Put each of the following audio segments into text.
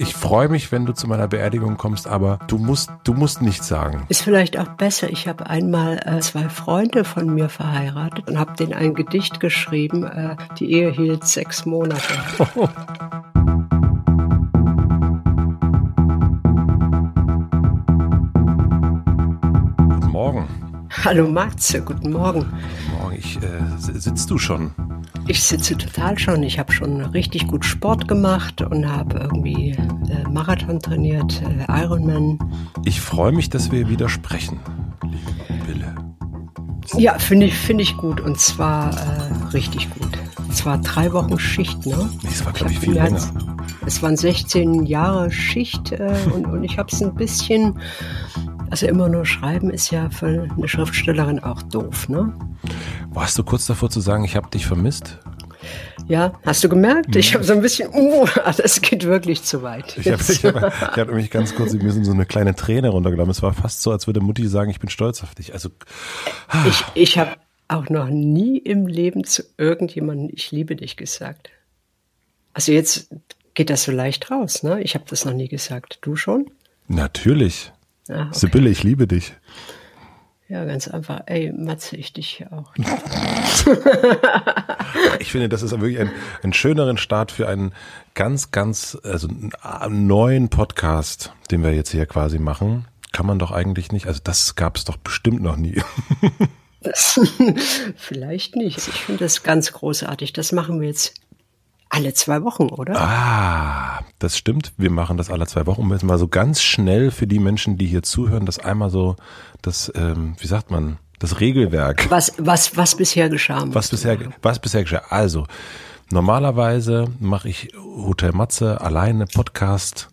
Ich freue mich, wenn du zu meiner Beerdigung kommst, aber du musst, du musst nichts sagen. Ist vielleicht auch besser. Ich habe einmal äh, zwei Freunde von mir verheiratet und habe denen ein Gedicht geschrieben. Äh, die Ehe hielt sechs Monate. Guten Morgen. Hallo Matze, guten Morgen. Guten Morgen. Ich, äh, sitzt du schon? Ich sitze total schon. Ich habe schon richtig gut Sport gemacht und habe irgendwie äh, Marathon trainiert, äh, Ironman. Ich freue mich, dass wir wieder sprechen, liebe Bille. Ja, finde ich, finde ich gut. Und zwar äh, richtig gut. Es war drei Wochen Schicht, ne? Nee, es war, glaube ich, viel länger. Es waren 16 Jahre Schicht äh, und, und ich habe es ein bisschen, also immer nur schreiben ist ja für eine Schriftstellerin auch doof, ne? Warst du kurz davor zu sagen, ich habe dich vermisst? Ja, hast du gemerkt? Ich habe so ein bisschen, uh, das geht wirklich zu weit. Ich habe ich hab, ich hab mich ganz kurz, mir sind so eine kleine Träne runtergelaufen. Es war fast so, als würde Mutti sagen, ich bin stolz auf dich. Also ich, ich habe auch noch nie im Leben zu irgendjemandem, ich liebe dich gesagt. Also jetzt geht das so leicht raus, ne? Ich habe das noch nie gesagt. Du schon? Natürlich. Ah, okay. Sibylle, ich liebe dich. Ja, ganz einfach. Ey, Matze, ich dich auch. ich finde, das ist wirklich ein, ein schöneren Start für einen ganz, ganz, also einen neuen Podcast, den wir jetzt hier quasi machen. Kann man doch eigentlich nicht, also das gab es doch bestimmt noch nie. Vielleicht nicht. Ich finde das ganz großartig. Das machen wir jetzt alle zwei Wochen, oder? Ah, das stimmt. Wir machen das alle zwei Wochen. Um jetzt mal so ganz schnell für die Menschen, die hier zuhören, das einmal so, das, ähm, wie sagt man, das Regelwerk. Was, was, was bisher geschah. Was bisher, was bisher geschah. Also, normalerweise mache ich Hotel Matze alleine Podcast.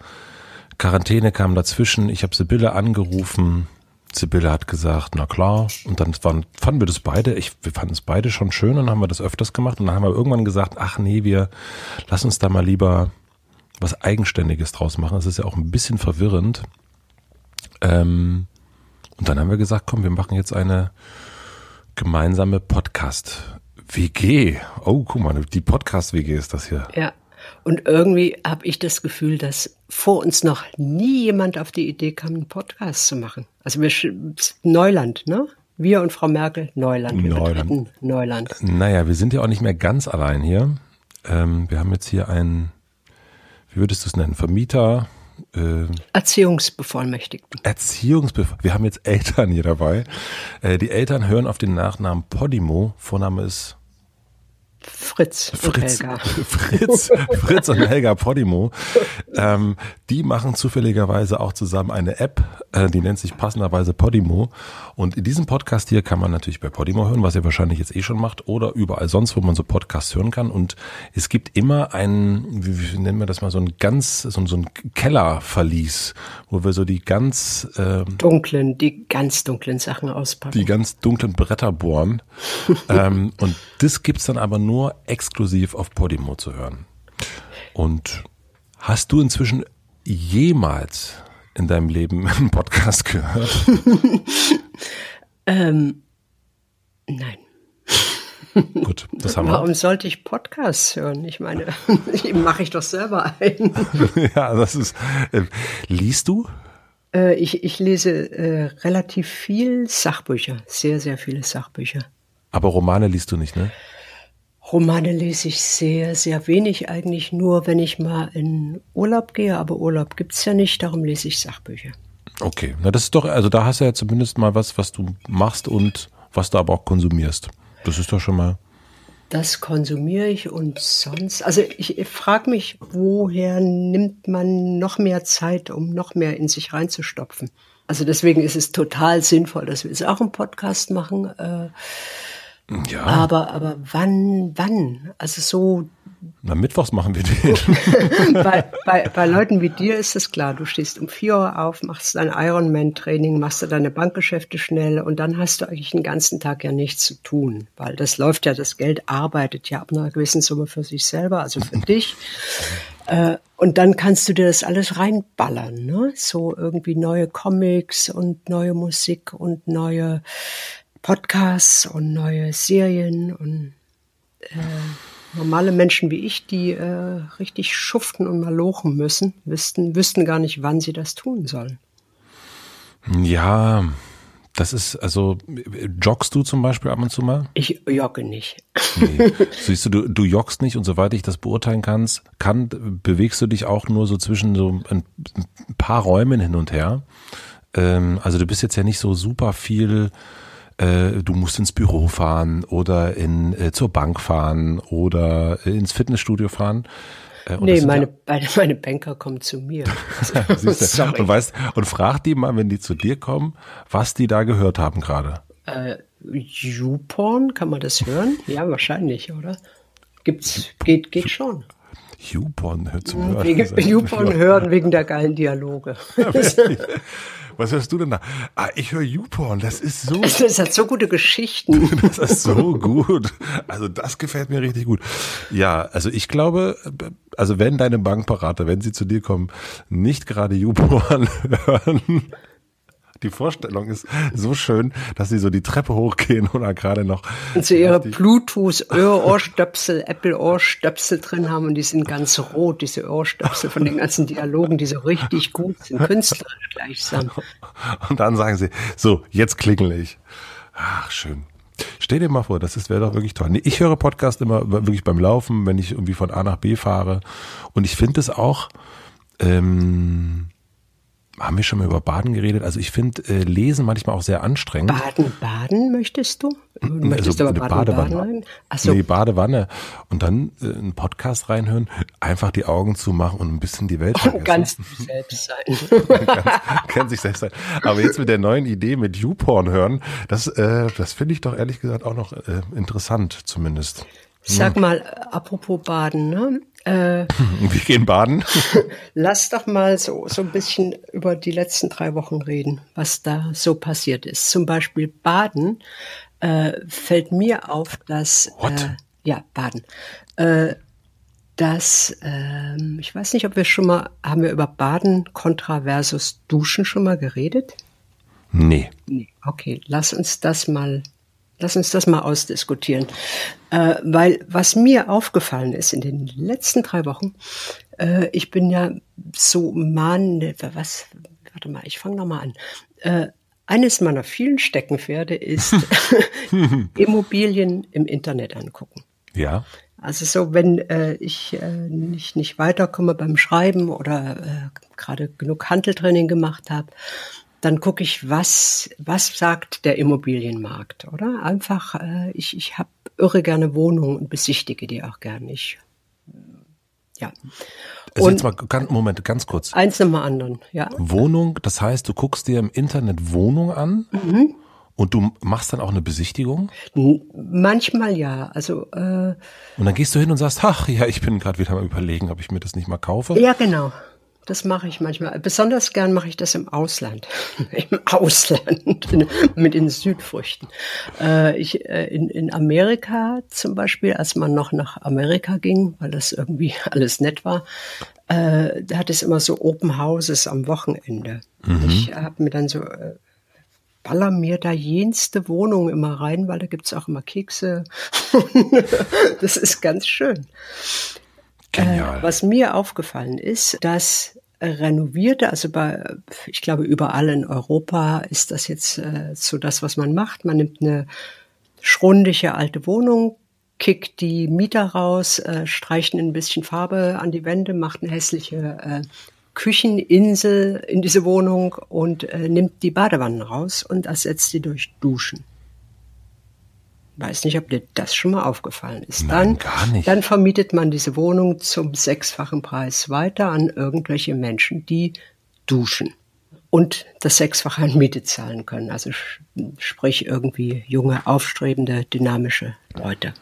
Quarantäne kam dazwischen. Ich habe Sibylle angerufen. Sibylle hat gesagt, na klar. Und dann waren, fanden wir das beide, ich, wir fanden es beide schon schön und haben wir das öfters gemacht. Und dann haben wir irgendwann gesagt, ach nee, wir lass uns da mal lieber was Eigenständiges draus machen. Das ist ja auch ein bisschen verwirrend. Ähm, und dann haben wir gesagt, komm, wir machen jetzt eine gemeinsame Podcast-WG. Oh, guck mal, die Podcast-WG ist das hier. Ja. Und irgendwie habe ich das Gefühl, dass vor uns noch nie jemand auf die Idee kam, einen Podcast zu machen. Also wir Neuland, ne? Wir und Frau Merkel, Neuland. Wir Neuland. Neuland. Naja, wir sind ja auch nicht mehr ganz allein hier. Ähm, wir haben jetzt hier einen, wie würdest du es nennen, Vermieter, äh, Erziehungsbevollmächtigten. Erziehungsbevollmächtigten. Wir haben jetzt Eltern hier dabei. Äh, die Eltern hören auf den Nachnamen Podimo. Vorname ist Fritz, Fritz und Helga. Fritz, Fritz und Helga Podimo. Ähm, die machen zufälligerweise auch zusammen eine App, äh, die nennt sich passenderweise Podimo. Und in diesem Podcast hier kann man natürlich bei Podimo hören, was ihr wahrscheinlich jetzt eh schon macht, oder überall sonst, wo man so Podcasts hören kann. Und es gibt immer einen, wie, wie nennen wir das mal, so ein ganz, so, so ein Kellerverlies, wo wir so die ganz ähm, dunklen, die ganz dunklen Sachen auspacken. Die ganz dunklen Bretter bohren. ähm, und das gibt's dann aber nur nur exklusiv auf Podimo zu hören. Und hast du inzwischen jemals in deinem Leben einen Podcast gehört? ähm, nein. Gut, das haben wir. Warum sollte ich Podcasts hören? Ich meine, mache ich doch selber ein. ja, das ist. Äh, liest du? Äh, ich, ich lese äh, relativ viel Sachbücher, sehr, sehr viele Sachbücher. Aber Romane liest du nicht, ne? Romane lese ich sehr, sehr wenig, eigentlich nur, wenn ich mal in Urlaub gehe, aber Urlaub gibt es ja nicht, darum lese ich Sachbücher. Okay, na das ist doch, also da hast du ja zumindest mal was, was du machst und was du aber auch konsumierst. Das ist doch schon mal. Das konsumiere ich und sonst, also ich, frage mich, woher nimmt man noch mehr Zeit, um noch mehr in sich reinzustopfen? Also deswegen ist es total sinnvoll, dass wir jetzt auch einen Podcast machen. Äh, ja. Aber, aber wann, wann? Also so. Na, mittwochs machen wir den. bei, bei, bei Leuten wie dir ist es klar. Du stehst um vier Uhr auf, machst dein Ironman-Training, machst du deine Bankgeschäfte schnell und dann hast du eigentlich den ganzen Tag ja nichts zu tun. Weil das läuft ja, das Geld arbeitet ja ab einer gewissen Summe für sich selber, also für dich. Äh, und dann kannst du dir das alles reinballern, ne? So irgendwie neue Comics und neue Musik und neue Podcasts und neue Serien und äh, Normale Menschen wie ich, die äh, richtig schuften und malochen müssen, wüssten, wüssten gar nicht, wann sie das tun sollen. Ja, das ist, also, joggst du zum Beispiel ab und zu mal? Ich jogge nicht. Nee. Siehst du, du, du joggst nicht und soweit ich das beurteilen kannst, kann, bewegst du dich auch nur so zwischen so ein, ein paar Räumen hin und her. Ähm, also du bist jetzt ja nicht so super viel, äh, du musst ins Büro fahren oder in, äh, zur Bank fahren oder ins Fitnessstudio fahren. Äh, nee, meine, ja, meine Banker kommen zu mir. und weißt, und frag die mal, wenn die zu dir kommen, was die da gehört haben gerade. Äh, YouPorn, kann man das hören? Ja, wahrscheinlich, oder? Gibt's, geht, geht schon. YouPorn hört zum Hören. YouPorn hören wegen der geilen Dialoge. Was hörst du denn da? Ah, ich höre YouPorn. Das ist so. Das hat so gute Geschichten. das ist so gut. Also das gefällt mir richtig gut. Ja, also ich glaube, also wenn deine Bankberater, wenn sie zu dir kommen, nicht gerade YouPorn hören, die Vorstellung ist so schön, dass sie so die Treppe hochgehen oder gerade noch. Und sie ihre Bluetooth-Ohrstöpsel, Apple-Ohrstöpsel drin haben und die sind ganz rot, diese Ohrstöpsel von den ganzen Dialogen, die so richtig gut sind, künstlerisch gleichsam. Und dann sagen sie, so, jetzt klingel ich. Ach, schön. Stell dir mal vor, das wäre doch wirklich toll. Nee, ich höre Podcast immer wirklich beim Laufen, wenn ich irgendwie von A nach B fahre. Und ich finde es auch, ähm, haben wir schon mal über Baden geredet? Also ich finde äh, Lesen manchmal auch sehr anstrengend. Baden, Baden möchtest du? Du möchtest also aber Baden, Badewanne. Baden Achso. Nee, Badewanne. Und dann äh, einen Podcast reinhören, einfach die Augen zumachen und ein bisschen die Welt vergessen. Ganz selbst sein. ganz, sich selbst sein. Aber jetzt mit der neuen Idee mit YouPorn hören, das, äh, das finde ich doch ehrlich gesagt auch noch äh, interessant zumindest. Sag mal, apropos Baden, ne? Äh, Wir gehen baden. Lass doch mal so, so ein bisschen über die letzten drei Wochen reden, was da so passiert ist. Zum Beispiel Baden äh, fällt mir auf, dass äh, ja Baden, äh, dass äh, ich weiß nicht, ob wir schon mal haben wir über Baden kontra versus Duschen schon mal geredet? Nee. Nee. Okay, lass uns das mal Lass uns das mal ausdiskutieren. Äh, weil was mir aufgefallen ist in den letzten drei Wochen, äh, ich bin ja so mahnend, was, warte mal, ich fange nochmal an. Äh, eines meiner vielen Steckenpferde ist Immobilien im Internet angucken. Ja. Also so, wenn äh, ich äh, nicht, nicht weiterkomme beim Schreiben oder äh, gerade genug Handeltraining gemacht habe, dann gucke ich, was, was sagt der Immobilienmarkt, oder? Einfach, äh, ich, ich habe irre gerne Wohnungen und besichtige die auch gerne. Ich, ja. Also und jetzt mal, ganz, Moment, ganz kurz. Eins nach dem anderen, ja. Wohnung, das heißt, du guckst dir im Internet Wohnung an mhm. und du machst dann auch eine Besichtigung? Manchmal ja, also. Äh, und dann gehst du hin und sagst, ach ja, ich bin gerade wieder mal überlegen, ob ich mir das nicht mal kaufe. Ja, genau. Das mache ich manchmal. Besonders gern mache ich das im Ausland. Im Ausland mit den Südfrüchten. Äh, ich, äh, in, in Amerika zum Beispiel, als man noch nach Amerika ging, weil das irgendwie alles nett war, äh, da hat es immer so Open Houses am Wochenende. Mhm. Ich habe mir dann so äh, baller mir da jenste Wohnung immer rein, weil da gibt's auch immer Kekse. das ist ganz schön. Genial. Äh, was mir aufgefallen ist, dass renovierte, also bei, ich glaube, überall in Europa ist das jetzt äh, so das, was man macht. Man nimmt eine schrundige alte Wohnung, kickt die Mieter raus, äh, streicht ein bisschen Farbe an die Wände, macht eine hässliche äh, Kücheninsel in diese Wohnung und äh, nimmt die Badewannen raus und ersetzt sie durch Duschen. Weiß nicht, ob dir das schon mal aufgefallen ist. Nein, dann, gar nicht. Dann vermietet man diese Wohnung zum sechsfachen Preis weiter an irgendwelche Menschen, die duschen und das Sechsfache an Miete zahlen können. Also sprich irgendwie junge, aufstrebende, dynamische Leute.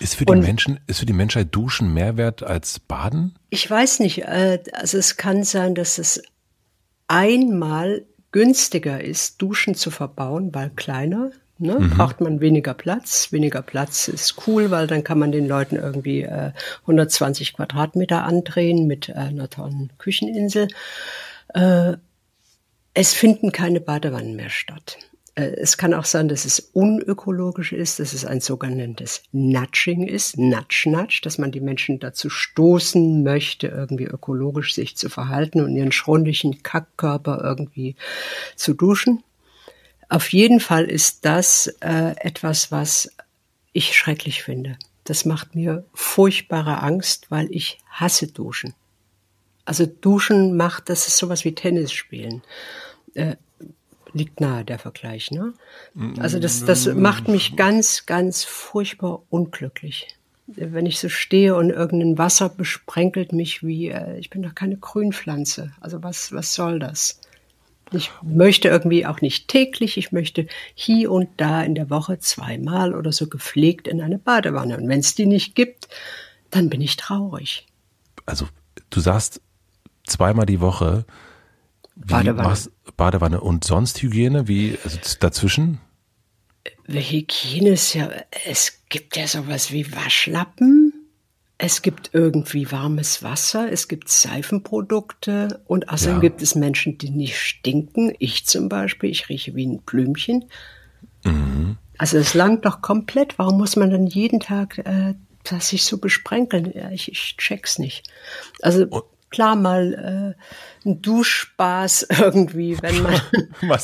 Ist für die und, Menschen, ist für die Menschheit Duschen mehr wert als Baden? Ich weiß nicht. Äh, also es kann sein, dass es einmal günstiger ist, Duschen zu verbauen, weil kleiner, Ne? Mhm. Braucht man weniger Platz. Weniger Platz ist cool, weil dann kann man den Leuten irgendwie äh, 120 Quadratmeter andrehen mit äh, einer tollen Kücheninsel. Äh, es finden keine Badewannen mehr statt. Äh, es kann auch sein, dass es unökologisch ist, dass es ein sogenanntes Nudging ist, Nudge-Nudge, dass man die Menschen dazu stoßen möchte, irgendwie ökologisch sich zu verhalten und ihren schrundlichen Kackkörper irgendwie zu duschen. Auf jeden Fall ist das äh, etwas, was ich schrecklich finde. Das macht mir furchtbare Angst, weil ich hasse Duschen. Also Duschen macht, das ist sowas wie Tennis spielen. Äh, liegt nahe der Vergleich, ne? Also das, das macht mich ganz, ganz furchtbar unglücklich. Wenn ich so stehe und irgendein Wasser besprenkelt mich wie, äh, ich bin doch keine Grünpflanze. Also was, was soll das? Ich möchte irgendwie auch nicht täglich, ich möchte hier und da in der Woche zweimal oder so gepflegt in eine Badewanne. Und wenn es die nicht gibt, dann bin ich traurig. Also du sagst zweimal die Woche. Wie Badewanne. Badewanne und sonst Hygiene? Wie also dazwischen? Hygiene ist ja, es gibt ja sowas wie Waschlappen. Es gibt irgendwie warmes Wasser, es gibt Seifenprodukte und außerdem Ja. gibt es Menschen, die nicht stinken. Ich zum Beispiel, ich rieche wie ein Blümchen. Also es langt doch komplett. Warum muss man dann jeden Tag äh, das sich so besprenkeln? Ja, ich, ich check's nicht. Also klar mal äh, ein Duschspaß irgendwie, wenn man, wenn man,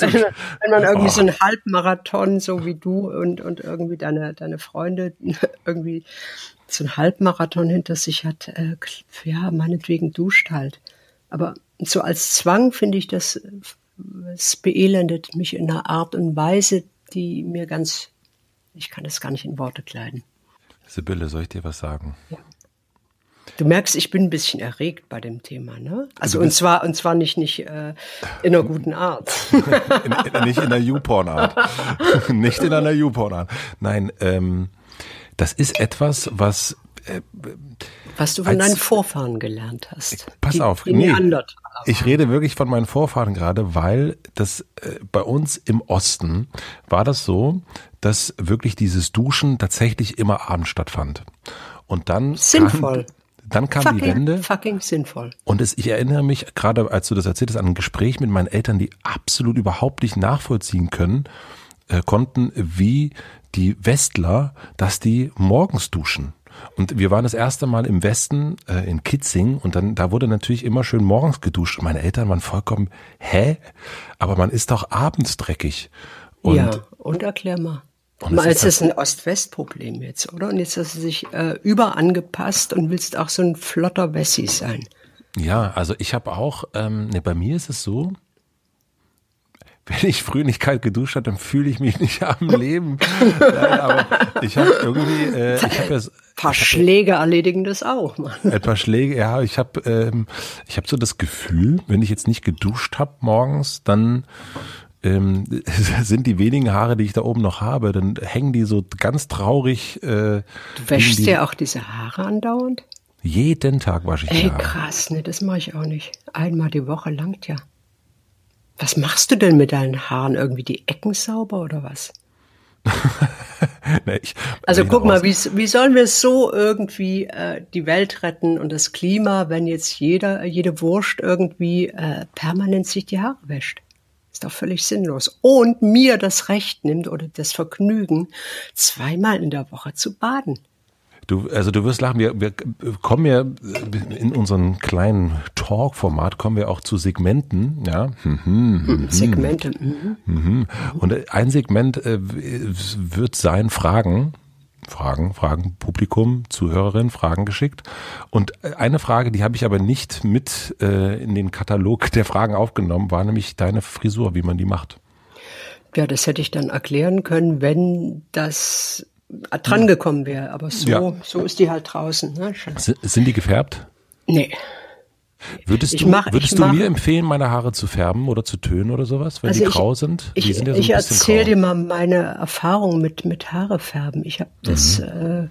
wenn man irgendwie Oh. so einen Halbmarathon, so wie du und, und irgendwie deine, deine Freunde irgendwie so einen Halbmarathon hinter sich hat, äh, ja, meinetwegen duscht halt. Aber so als Zwang finde ich das, es beelendet mich in einer Art und Weise, die mir ganz, ich kann das gar nicht in Worte kleiden. Sibylle, soll ich dir was sagen? Du merkst, ich bin ein bisschen erregt bei dem Thema, ne? Also und zwar und zwar nicht nicht äh, in einer guten Art. In, in, nicht in der YouPorn-Art. nicht in einer YouPorn-Art. Nein, ähm, das ist etwas, was äh, Was du von Als- deinen Vorfahren gelernt hast. Pass die, auf, die nee. Ich rede wirklich von meinen Vorfahren gerade, weil das äh, bei uns im Osten war das so, dass wirklich dieses Duschen tatsächlich immer abends stattfand. Und dann Sinnvoll. Kam, dann kam die Wende fucking, fucking sinnvoll. und es, ich erinnere mich gerade, als du das erzählt hast, an ein Gespräch mit meinen Eltern, die absolut überhaupt nicht nachvollziehen können, äh, konnten, wie die Westler, dass die morgens duschen. Und wir waren das erste Mal im Westen äh, in Kitzing und dann da wurde natürlich immer schön morgens geduscht. Und meine Eltern waren vollkommen, hä? Aber man ist doch abends dreckig. Und ja, und erklär mal. Und mal, es es ist ist ein Ost-West-Problem jetzt, oder? Und jetzt hast du dich äh, überangepasst und willst auch so ein flotter Wessi sein. Ja, also ich habe auch, ähm, ne, bei mir ist es so, wenn ich früh nicht kalt geduscht habe, dann fühle ich mich nicht am Leben. Nein, aber ich habe irgendwie, äh, ich habe ja s- Ein paar Schläge erledigen das auch, Mann. ein paar Schläge, ja, ich habe ähm, ich habe so das Gefühl, wenn ich jetzt nicht geduscht habe morgens, dann ähm, sind die wenigen Haare, die ich da oben noch habe, dann hängen die so ganz traurig. Äh, Du wäschst die- dir auch diese Haare andauernd? Jeden Tag wasche ich die Ey, Haare. krass, ne, das mache ich auch nicht. Einmal die Woche langt ja. Was machst du denn mit deinen Haaren? Irgendwie die Ecken sauber oder was? Ne, ich, Also guck mal, wie, wie sollen wir so irgendwie äh, die Welt retten und das Klima, wenn jetzt jeder, jede Wurst irgendwie äh, permanent sich die Haare wäscht? Ist doch völlig sinnlos. Und mir das Recht nimmt oder das Vergnügen, zweimal in der Woche zu baden. Du, also du wirst lachen, wir, wir kommen ja in unserem kleinen Talk-Format kommen wir auch zu Segmenten, ja. Mhm. Segmente. Mhm. Mhm. Und ein Segment äh, wird sein Fragen, Fragen, Fragen, Publikum, Zuhörerin, Fragen geschickt. Und eine Frage, die habe ich aber nicht mit äh, in den Katalog der Fragen aufgenommen, war nämlich deine Frisur, wie man die macht. Ja, das hätte ich dann erklären können, wenn das drangekommen wäre. Aber so, Ja. so ist die halt draußen. Ne? Sind die gefärbt? Nee. Würdest du, mach- würdest du mach- mir empfehlen, meine Haare zu färben oder zu tönen oder sowas, wenn Also die ich- grau sind? Die Ich, sind ja so ich erzähle dir mal meine Erfahrung mit, mit Haarefärben. Ich habe das Mhm. äh,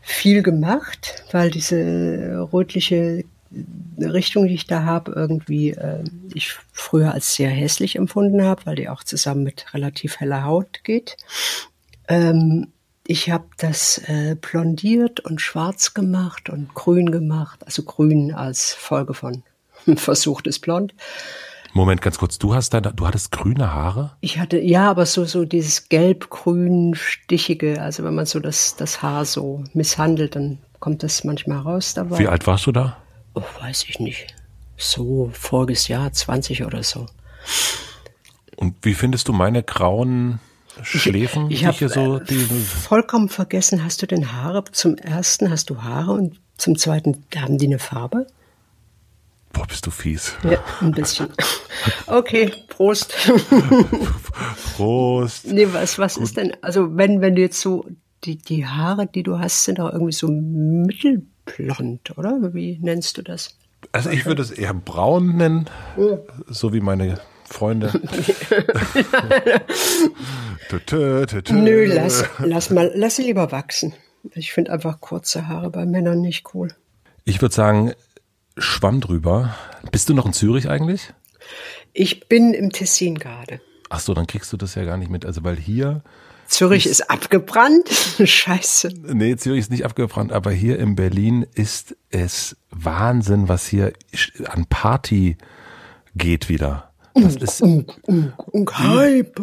viel gemacht, weil diese rötliche Richtung, die ich da habe, irgendwie äh, ich früher als sehr hässlich empfunden habe, weil die auch zusammen mit relativ heller Haut geht. Ähm, ich habe das äh, blondiert und schwarz gemacht und grün gemacht, also grün als Folge von versuchtes Blond. Moment, ganz kurz. Du hast deine, du hattest grüne Haare? Ich hatte, ja, aber so, so dieses gelb-grün stichige, also wenn man so das, das Haar so misshandelt, dann kommt das manchmal raus dabei. Wie alt warst du da? Oh, weiß ich nicht. So voriges Jahr, 20 oder so. Und wie findest du meine grauen Schläfen? Ich, die habe hier so, die, vollkommen vergessen, hast du denn Haare? Zum ersten hast du Haare und zum zweiten haben die eine Farbe? boah, bist du fies. Ja, ein bisschen. Okay, Prost. Prost. Nee, was, was ist denn, also wenn, wenn du jetzt so, die, die Haare, die du hast, sind auch irgendwie so mittelblond, oder? Wie nennst du das? Also ich würde es eher braun nennen, so wie meine Freunde. Tö, tö, tö, tö. Nö, lass, lass mal, lass sie lieber wachsen. Ich finde einfach kurze Haare bei Männern nicht cool. Ich würde sagen, Schwamm drüber. Bist du noch in Zürich eigentlich? Ich bin im Tessin gerade. Ach so, dann kriegst du das ja gar nicht mit. Also weil hier, Zürich ist abgebrannt. Scheiße. nee, Zürich ist nicht abgebrannt, aber hier in Berlin ist es Wahnsinn, was hier an Party geht wieder. Das ist Und, und Hype.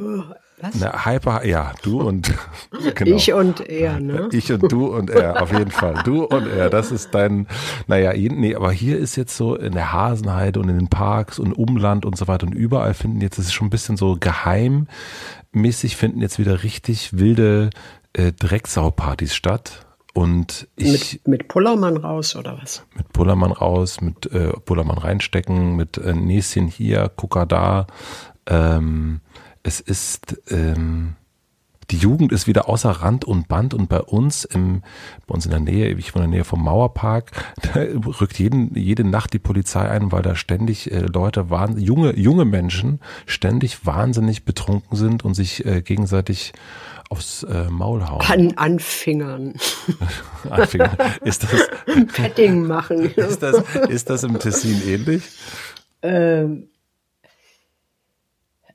Was? eine Hyper, ja, du und genau. Ich und er, ne? Ich und du und er, auf jeden Fall. Du und er, das ist dein, naja, nee, aber hier ist jetzt so in der Hasenheide und in den Parks und Umland und so weiter und überall finden jetzt, das ist schon ein bisschen so geheimmäßig, finden jetzt wieder richtig wilde äh, Drecksaupartys statt. Und ich Mit, mit Pullermann raus oder was? mit Bullermann raus, mit äh, Bullermann reinstecken, mit äh, Näschen hier, Gucker da. Ähm, es ist, ähm, die Jugend ist wieder außer Rand und Band und bei uns im, bei uns in der Nähe, ich wohne in der Nähe vom Mauerpark, da rückt jeden, jede Nacht die Polizei ein, weil da ständig äh, Leute waren, junge, junge Menschen ständig wahnsinnig betrunken sind und sich äh, gegenseitig aufs äh, Maul hauen. An Anfingern. Anfänger. Ist das, Petting machen. ist das, ist das im Tessin ähnlich? Ähm,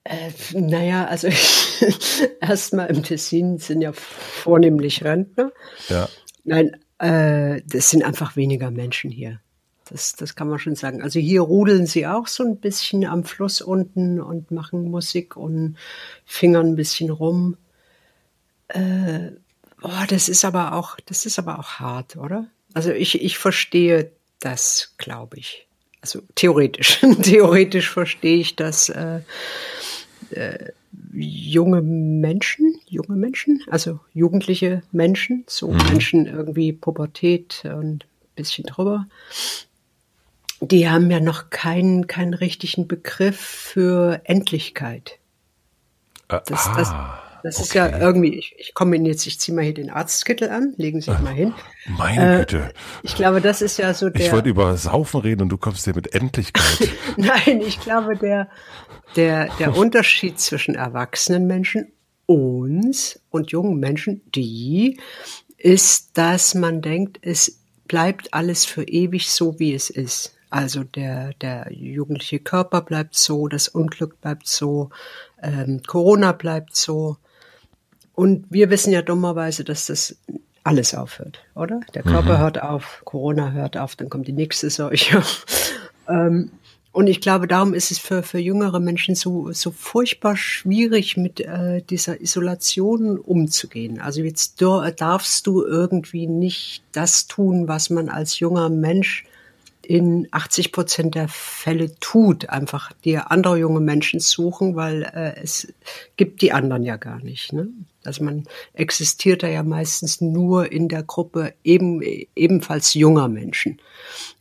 äh, naja, also erstmal im Tessin sind ja vornehmlich Rentner. Ja. Nein, äh, das sind einfach weniger Menschen hier. Das, das kann man schon sagen. Also hier rudeln sie auch so ein bisschen am Fluss unten und machen Musik und fingern ein bisschen rum. Äh, boah, das ist aber auch, das ist aber auch hart, oder? Also ich, ich verstehe das, glaube ich. Also theoretisch, theoretisch verstehe ich das. Äh, äh, junge Menschen, junge Menschen, also jugendliche Menschen, so Menschen irgendwie Pubertät und ein bisschen drüber, die haben ja noch keinen, keinen richtigen Begriff für Endlichkeit. Äh, Das, das, ah, das ist okay. ja irgendwie, ich, ich komme jetzt, ich ziehe mal hier den Arztkittel an, legen Sie sich mal hin. Meine Güte. Ich glaube, das ist ja so Ich der. wollte über Saufen reden und du kommst hier mit Endlichkeit. Nein, ich glaube, der, der, der Unterschied zwischen erwachsenen Menschen, uns und jungen Menschen, die, ist, dass man denkt, es bleibt alles für ewig so, wie es ist. Also der, der jugendliche Körper bleibt so, das Unglück bleibt so, ähm, Corona bleibt so. Und wir wissen ja dummerweise, dass das alles aufhört, oder? Der Körper hört auf, Corona hört auf, dann kommt die nächste Seuche. ähm, und ich glaube, darum ist es für, für jüngere Menschen so, so furchtbar schwierig, mit äh, dieser Isolation umzugehen. Also jetzt darfst du irgendwie nicht das tun, was man als junger Mensch in 80 Prozent der Fälle tut, einfach dir andere junge Menschen suchen, weil äh, es gibt die anderen ja gar nicht. Ne? Also man existiert da ja meistens nur in der Gruppe eben, ebenfalls junger Menschen.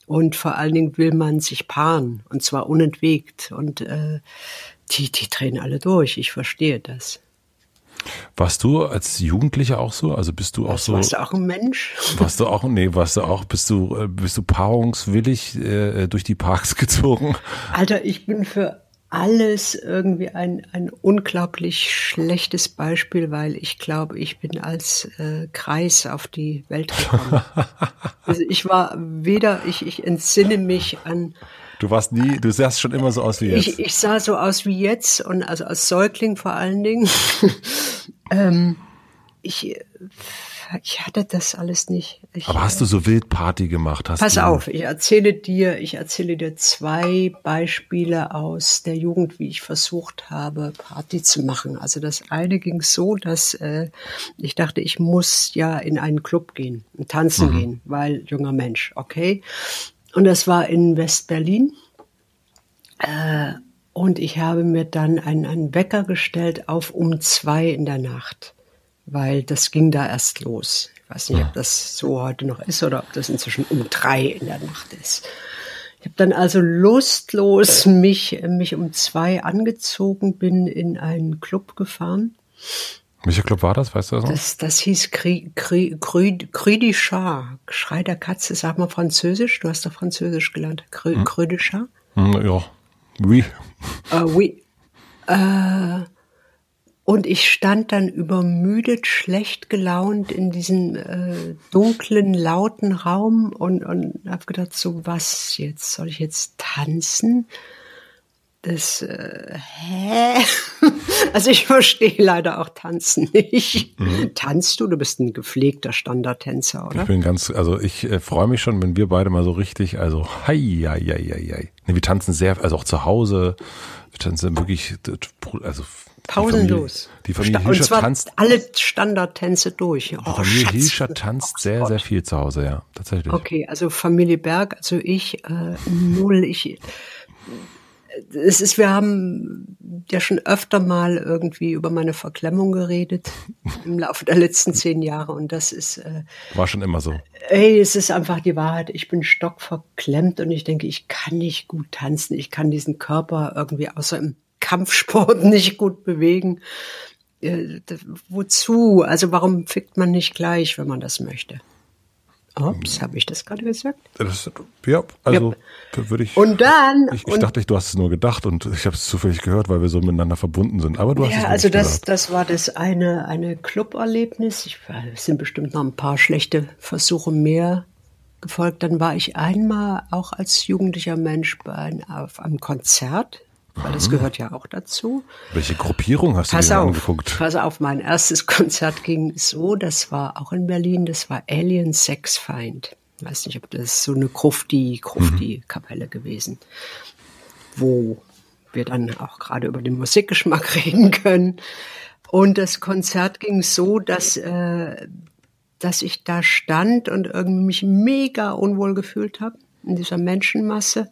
Und vor allen Dingen will man sich paaren, und zwar unentwegt. Und äh, die, die drehen alle durch, ich verstehe das. Warst du als Jugendlicher auch so? Also bist du auch Was, so? warst du auch ein Mensch? Warst du auch? Nee, warst du auch? Bist du äh, bist du paarungswillig äh, durch die Parks gezogen? Alter, ich bin für alles irgendwie ein, ein unglaublich schlechtes Beispiel, weil ich glaube, ich bin als äh, Kreis auf die Welt gekommen. also ich war weder, ich, ich entsinne mich an, Du warst nie, du sahst schon immer so aus wie jetzt. ich, ich sah so aus wie jetzt und also als Säugling vor allen Dingen. ähm, ich ich hatte das alles nicht. Ich, Aber hast du so Wildparty gemacht? Hast Pass du, auf, ich erzähle dir, ich erzähle dir zwei Beispiele aus der Jugend, wie ich versucht habe, Party zu machen. Also das eine ging so, dass äh, ich dachte, ich muss ja in einen Club gehen und tanzen Mhm. gehen, weil junger Mensch, okay. Und das war in West-Berlin. Äh, und ich habe mir dann einen, einen Wecker gestellt auf um zwei in der Nacht, weil das ging da erst los. Ich weiß nicht, ob das so heute noch ist oder ob das inzwischen um drei in der Nacht ist. Ich habe dann also lustlos mich, mich um zwei angezogen, bin in einen Club gefahren. Welcher Club war das? Weißt du das noch? Das, das hieß Cri, Cri, Cri, Cri du Chat, Schrei der Katze. Sag mal Französisch, du hast doch Französisch gelernt. Cri, Cri du Chat. Hm, ja. Oui. Äh, oui. Äh, und ich stand dann übermüdet, schlecht gelaunt in diesem äh, dunklen, lauten Raum und, und habe gedacht, so was jetzt? Soll ich jetzt tanzen? Das, äh, hä? Also ich verstehe leider auch Tanzen nicht. Tanzt du? Du bist ein gepflegter Standardtänzer, Ich oder? bin ganz, also ich äh, freue mich schon, wenn wir beide mal so richtig, also hei, hei, hei, hei. Nee, wir tanzen sehr, also auch zu Hause, wir tanzen wirklich, also die Pausenlos. Familie, die Familie Hilscher zwar tanzt, alle Standardtänze durch. die Oh, Familie Schatz. Hilscher tanzt sehr, sehr viel zu Hause, ja, tatsächlich. Okay, also Familie Berg, also ich äh, null. Ich, es ist, wir haben ja schon öfter mal irgendwie über meine Verklemmung geredet im Laufe der letzten zehn Jahre und das ist, äh, War schon immer so. ey, es ist einfach die Wahrheit. Ich bin stockverklemmt und ich denke, ich kann nicht gut tanzen. Ich kann diesen Körper irgendwie außer im Kampfsport nicht gut bewegen. Äh, wozu? Also warum fickt man nicht gleich, wenn man das möchte? Ups, habe ich das gerade gesagt? Das, ja, also würde ich. Und dann, ich, ich und, dachte, du hast es nur gedacht und ich habe es zufällig gehört, weil wir so miteinander verbunden sind. Aber du hast es ja, wirklich also das, gesagt. das war das eine, eine Club-Erlebnis. Ich, es sind bestimmt noch ein paar schlechte Versuche mehr gefolgt. Dann war ich einmal auch als jugendlicher Mensch bei auf einem Konzert, weil Mhm. das gehört ja auch dazu. Welche Gruppierung hast Pass du dir auf, angeguckt? pass auf, mein erstes Konzert ging so, das war auch in Berlin, das war Alien Sex Find. Ich weiß nicht, ob das so eine Grufti, Grufti-Kapelle gewesen, wo wir dann auch gerade über den Musikgeschmack reden können. Und das Konzert ging so, dass, äh, dass ich da stand und irgendwie mich mega unwohl gefühlt habe in dieser Menschenmasse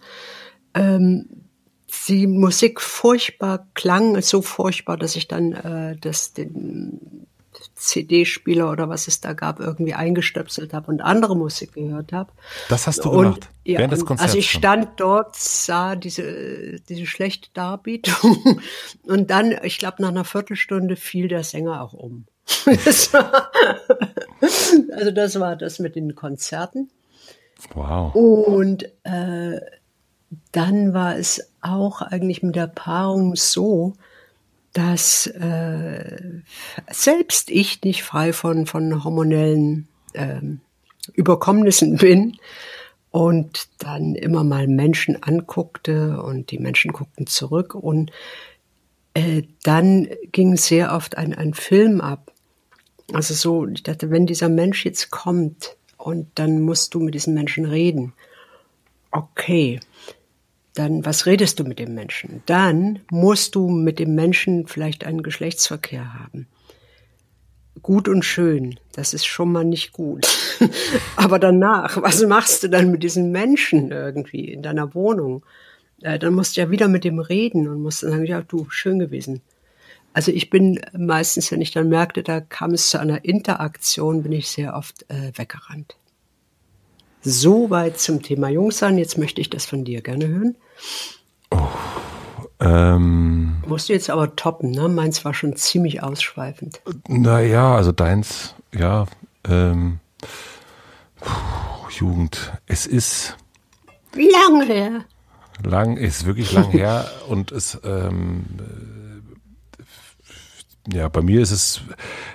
die Musik furchtbar klang, so furchtbar, dass ich dann äh, das, den CD-Spieler oder was es da gab, irgendwie eingestöpselt habe und andere Musik gehört habe. Das hast du Und, gemacht. ja, während des Konzerts. also ich stand dort, sah diese, diese schlechte Darbietung und dann, ich glaube, nach einer Viertelstunde fiel der Sänger auch um. Das war, also das war das mit den Konzerten. Wow. Und äh, dann war es auch eigentlich mit der Paarung so, dass äh, selbst ich nicht frei von, von hormonellen ähm, Überkommnissen bin und dann immer mal Menschen anguckte und die Menschen guckten zurück und äh, dann ging sehr oft ein, ein Film ab. Also so, ich dachte, wenn dieser Mensch jetzt kommt und dann musst du mit diesem Menschen reden. Okay, dann was redest du mit dem Menschen? Dann musst du mit dem Menschen vielleicht einen Geschlechtsverkehr haben. Gut und schön, das ist schon mal nicht gut. Aber danach, was machst du dann mit diesem Menschen irgendwie in deiner Wohnung? Äh, dann musst du ja wieder mit dem reden und musst dann sagen, ja, du, schön gewesen. Also ich bin meistens, wenn ich dann merkte, da kam es zu einer Interaktion, bin ich sehr oft äh, weggerannt. Soweit zum Thema Jungsein. Jetzt möchte ich das von dir gerne hören. Ähm, Musst du jetzt aber toppen, ne? Meins war schon ziemlich ausschweifend. naja, also deins, ja, ähm, puh, Jugend. Es ist Lange her. lang, ist wirklich lang her und es, ähm, äh, ja, bei mir ist es,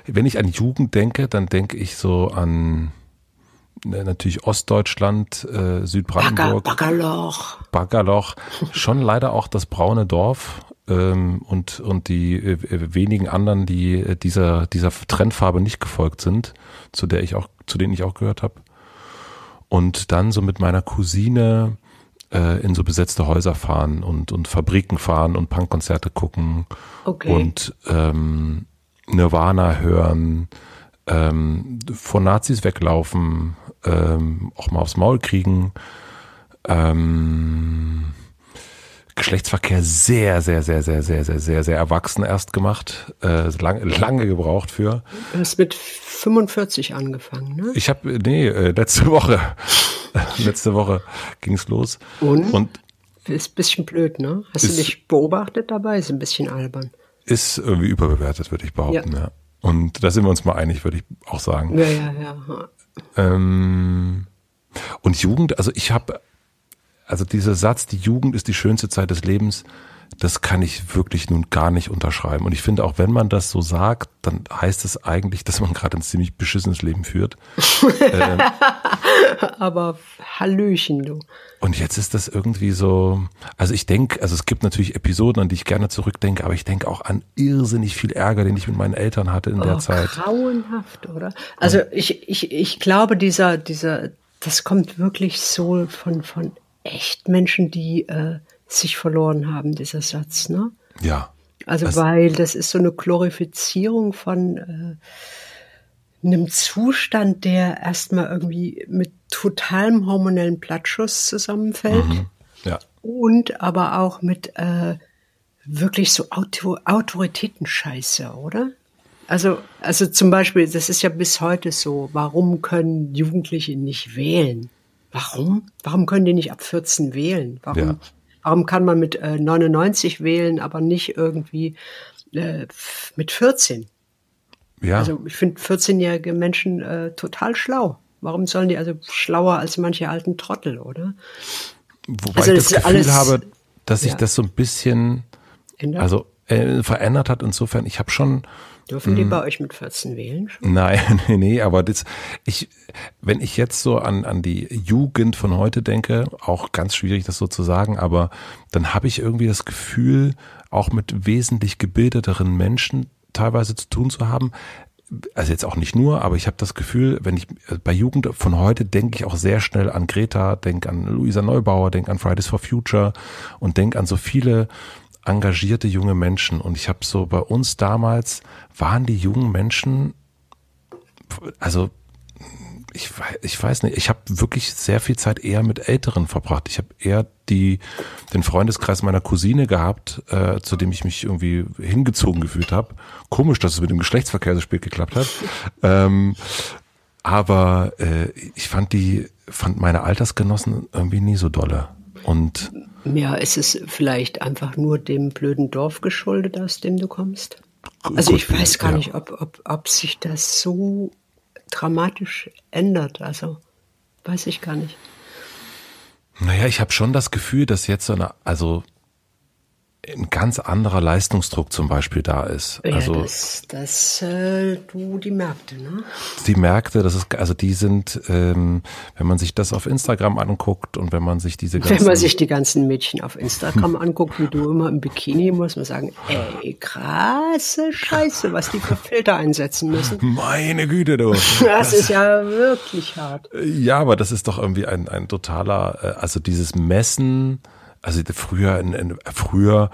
wenn ich an Jugend denke, dann denke ich so an natürlich Ostdeutschland, äh, Bagger, Südbrandenburg. Baggerloch. Baggerloch, schon leider auch das braune Dorf. ähm, und, und die äh, wenigen anderen, die äh, dieser, dieser Trendfarbe nicht gefolgt sind, zu der ich auch, zu denen ich auch gehört habe. Und dann so mit meiner Cousine äh, in so besetzte Häuser fahren und, und Fabriken fahren und Punkkonzerte gucken Okay. und ähm, Nirvana hören, ähm, vor Nazis weglaufen, ähm, auch mal aufs Maul kriegen, ähm, Geschlechtsverkehr sehr, sehr, sehr, sehr, sehr, sehr, sehr, sehr erwachsen erst gemacht, äh, lang, lange gebraucht für. Du hast mit 45 angefangen, ne? Ich habe, nee, äh, letzte Woche, letzte Woche ging's los. Und? Und Ist ein bisschen blöd, ne? Hast Ist- du dich beobachtet dabei? Ist ein bisschen albern. ist irgendwie überbewertet, würde ich behaupten, ja. Und da sind wir uns mal einig, würde ich auch sagen. Ja, ja, ja. Ähm, und Jugend, also ich habe, also dieser Satz, die Jugend ist die schönste Zeit des Lebens, das kann ich wirklich nun gar nicht unterschreiben. Und ich finde, auch wenn man das so sagt, dann heißt es eigentlich, dass man gerade ein ziemlich beschissenes Leben führt. Aber Hallöchen, du. Und jetzt ist das irgendwie so, also ich denke, also es gibt natürlich Episoden, an die ich gerne zurückdenke, aber ich denke auch an irrsinnig viel Ärger, den ich mit meinen Eltern hatte in der Oh, Zeit. grauenhaft, oder? Also ich, ich, ich glaube, dieser, dieser, das kommt wirklich so von, von echt Menschen, die äh, sich verloren haben, dieser Satz, ne? Ja. Also Das- weil das ist so eine Glorifizierung von äh, einem Zustand, der erstmal irgendwie mit totalem hormonellen Plattschuss zusammenfällt Ja. und aber auch mit äh, wirklich so Auto Autoritätenscheiße, oder? Also, also zum Beispiel, das ist ja bis heute so, warum können Jugendliche nicht wählen? Warum? Warum können die nicht ab 14 wählen? Warum, Ja. warum kann man mit äh, 99 wählen, aber nicht irgendwie äh, mit 14? Ja. Also ich finde 14-jährige Menschen äh, total schlau. Warum sollen die also schlauer als manche alten Trottel, oder? Wobei also ich das Gefühl alles- habe, dass sich ja. das so ein bisschen Ändert? also äh, verändert hat. Insofern, ich habe schon, Dürfen die bei euch mit 14 wählen schon? nein, nee, nee, aber das, ich, wenn ich jetzt so an, an die Jugend von heute denke, auch ganz schwierig, das so zu sagen, aber dann habe ich irgendwie das Gefühl, auch mit wesentlich gebildeteren Menschen teilweise zu tun zu haben. Also jetzt auch nicht nur, aber ich habe das Gefühl, wenn ich äh, bei Jugend von heute denke ich auch sehr schnell an Greta, denke an Luisa Neubauer, denke an Fridays for Future und denke an so viele engagierte junge Menschen. Und ich habe so bei uns damals waren die jungen Menschen, also ich, wei- ich weiß nicht, ich habe wirklich sehr viel Zeit eher mit Älteren verbracht. Ich habe eher die, den Freundeskreis meiner Cousine gehabt, äh, zu dem ich mich irgendwie hingezogen gefühlt habe. Komisch, dass es mit dem Geschlechtsverkehr so spät geklappt hat. Ähm, aber äh, ich fand die, fand meine Altersgenossen irgendwie nie so dolle. Und Ja, ist es vielleicht einfach nur dem blöden Dorf geschuldet, aus dem du kommst? Also gut, ich weiß gar ja. nicht, ob, ob, ob sich das so dramatisch ändert. Also weiß ich gar nicht. Naja, ich habe schon das Gefühl, dass jetzt so eine, also ein ganz anderer Leistungsdruck zum Beispiel da ist. Ja, also das, das äh, du die Märkte, ne? die Märkte, das ist, also die sind, ähm, wenn man sich das auf Instagram anguckt und wenn man sich diese ganzen, Wenn man sich die ganzen Mädchen auf Instagram anguckt, wie du immer im Bikini, muss man sagen, ey, krasse Scheiße, was die für Filter einsetzen müssen. meine Güte, du. Das ist ja wirklich hart. Ja, aber das ist doch irgendwie ein, ein totaler, äh, also dieses Messen, also früher, in, in, früher,